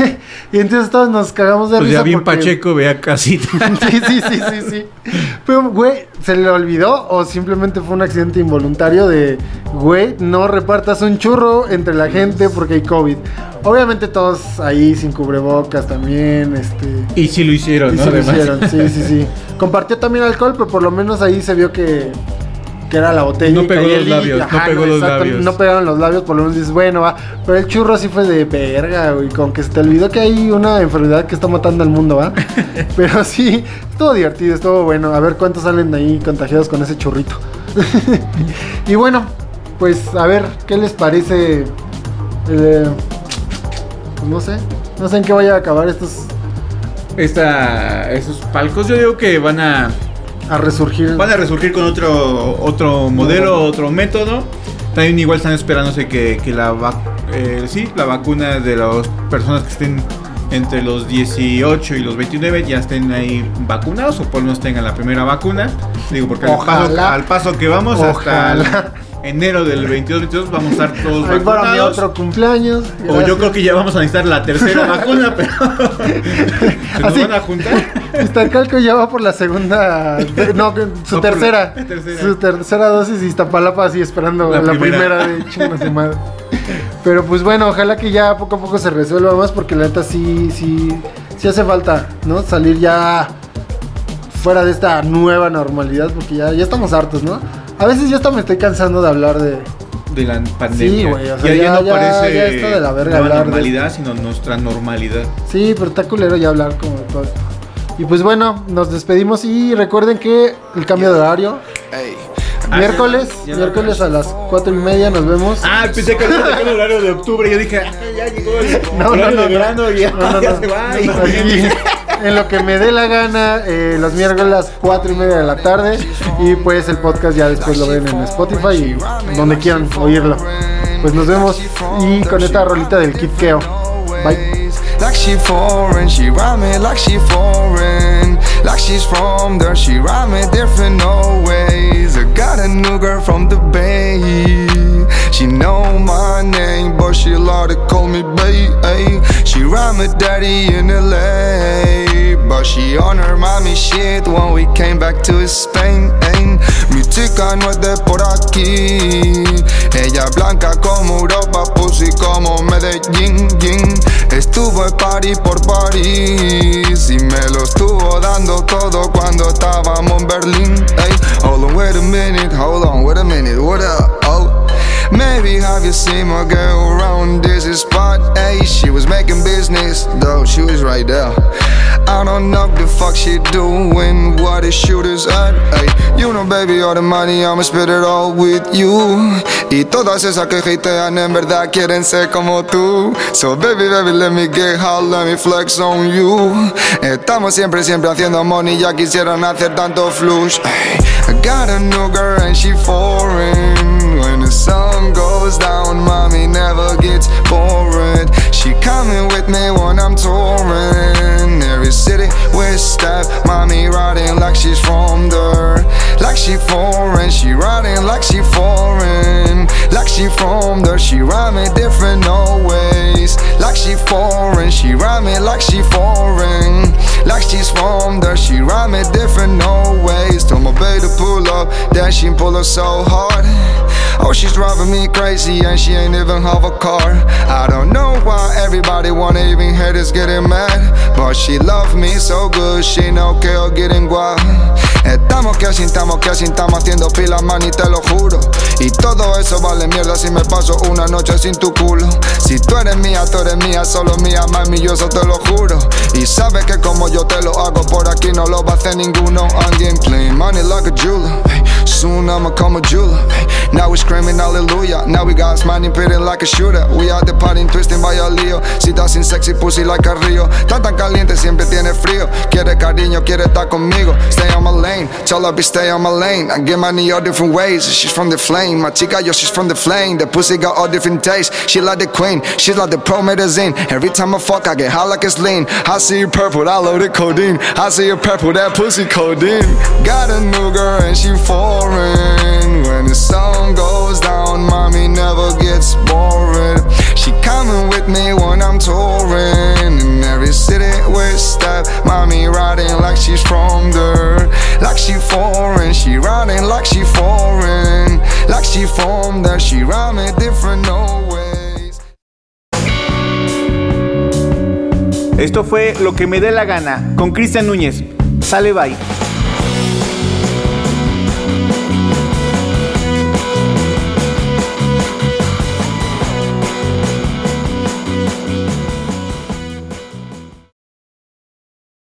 y entonces todos nos cagamos de
Pues
risa
ya bien
porque-
Pacheco, vea casita.
sí, sí, sí, sí, sí. Pero, güey, ¿se le olvidó o simplemente fue un accidente involuntario de, güey, no repartas un churro entre la gente porque hay COVID? Obviamente todos ahí sin cubrebocas también, este...
y sí lo hicieron,
Y
¿no?
sí lo hicieron, sí, sí, sí. Compartió también alcohol, pero por lo menos ahí se vio que, que era la botella.
No pegó los labios, no pegó los labios.
No pegaron los labios, por lo menos dices, bueno, va. Pero el churro sí fue de verga, güey. Con que se te olvidó que hay una enfermedad que está matando al mundo, ¿va? pero sí, estuvo divertido, estuvo bueno. A ver cuántos salen de ahí contagiados con ese churrito. y bueno, pues a ver, ¿qué les parece? Eh, pues no sé, no sé en qué vaya a acabar estos
Esta, esos palcos yo digo que van a
a resurgir.
van a resurgir con otro otro modelo, otro método. También igual están esperándose que, que la vac- eh, sí, la vacuna de las personas que estén entre los 18 y los 29 ya estén ahí vacunados o por lo menos tengan la primera vacuna. Digo, porque al paso, al paso que vamos hasta
Ojalá.
Enero del 22-22 vamos a estar todos
Ahí para mi
vacunados.
otro cumpleaños.
O yo creo que ya vamos a necesitar la tercera vacuna, pero se nos
Así.
van a juntar.
Iztacalco ya va por la segunda. No, su
No,
tercera.
la tercera.
Su tercera dosis y Iztapalapa así esperando
La
la,
primera.
primera. de chinga su madre. Pero pues bueno, ojalá que ya poco a poco se resuelva más porque la neta sí, sí, sí hace falta, ¿no? Salir ya fuera de esta nueva normalidad porque ya, ya estamos hartos, ¿no? A veces ya hasta me estoy cansando de hablar de...
de la pandemia.
Sí, güey, o sea,
ya, ya
ya-
no
ya-
parece
ya está de la verga
nueva
hablar de-
normalidad, sino nuestra normalidad.
Sí, pero está culero ya hablar como de todo esto. Y pues bueno, nos despedimos y recuerden que el cambio de horario, miércoles,
ya- ya-
miércoles a las cuatro y media nos vemos.
Ah, pensé que era el horario de octubre. Yo dije, ah, ya llegó el
No, no,
horario
no,
de
no.
verano y ya,
No, no,
ya
no.
se va.
En lo que me dé la gana, eh, los miércoles a las 4 y media de la tarde. Y pues el podcast ya después lo ven en Spotify y donde quieran oírlo. Pues nos vemos y con esta rolita del Kid Keo. Bye.
Like she foreign, she rhyme it like she foreign. Like she's from there, she rhyme it different no ways. I got a new girl from the bay. She know my name, but she love to call me bae. She rhyme it daddy in LA, but she on her mommy shit when we came back to Spain. Mi chica no es de por aquí. Ella es blanca como Europa, pussy como Medellín. yin. Estuvo en party por París y me lo estuvo dando todo cuando estábamos en Berlín. Ey, hold on, wait a minute, hold on, wait a minute, what up? Oh. Maybe have you seen my girl around this spot? Hey, she was making business, though she was right there. I don't know the fuck she doing, what the shooters at. Hey, you know, baby, all the money, I'ma spit it all with you. Y todas esas que hatean en verdad quieren ser como tú. So, baby, baby, let me get hot, let me flex on you. Estamos siempre, siempre haciendo money, ya quisieran hacer tanto flush. I got a new girl and she foreign. When the sun goes down, mommy never gets bored. She coming with me when I'm touring. Every city with step, mommy riding like she's from there. Like she foreign, she riding like she foreign. Like she from there, she rhyming different no ways. Like she foreign, she rhyming like she foreign. Like she's from there, she rhyming different always. Told my baby to pull up, then she pull up so hard. Oh, she's driving me crazy and she ain't even have a car. I don't know why everybody wanna even hear this getting mad. But she love me so good, she que yo getting guap. Estamos que asintamos, que asintamos haciendo pila, man, y te lo juro. Y todo eso vale mierda si me paso una noche sin tu culo. Si tú eres mía, tú eres mía, solo mía, mami, yo eso te lo juro. Y sabes que como yo te lo hago por aquí no lo va a hacer ninguno. I'm getting clean, money like a jeweler. Soon I'ma a jeweler. Now we screaming hallelujah. Now we got smiling, pitting like a shooter. We out the party, twisting vaya lío. Si estás sin sexy pussy like a río. Tan tan caliente, siempre tiene frío. Quiere cariño, quiere estar conmigo. Stay on my lane, tell her be stay on my lane. I get money all different ways. She's from the flame. My chica, yo, she's from the flame. The pussy got all different tastes. She like the queen, she's like the pro medicine. Every time I fuck, I get high like it's lean. I see you purple, I love the codeine. I see you purple, that pussy codeine. Got a new girl and she foreign ring. When the sun goes down, mommy never gets boring. She coming with me when I'm touring. In every city we step, mommy riding like she's. Like she foreign, she riding like she foreign. Like she she different no.
Esto fue Lo que me dé la gana con Cristian Núñez. Sale bye.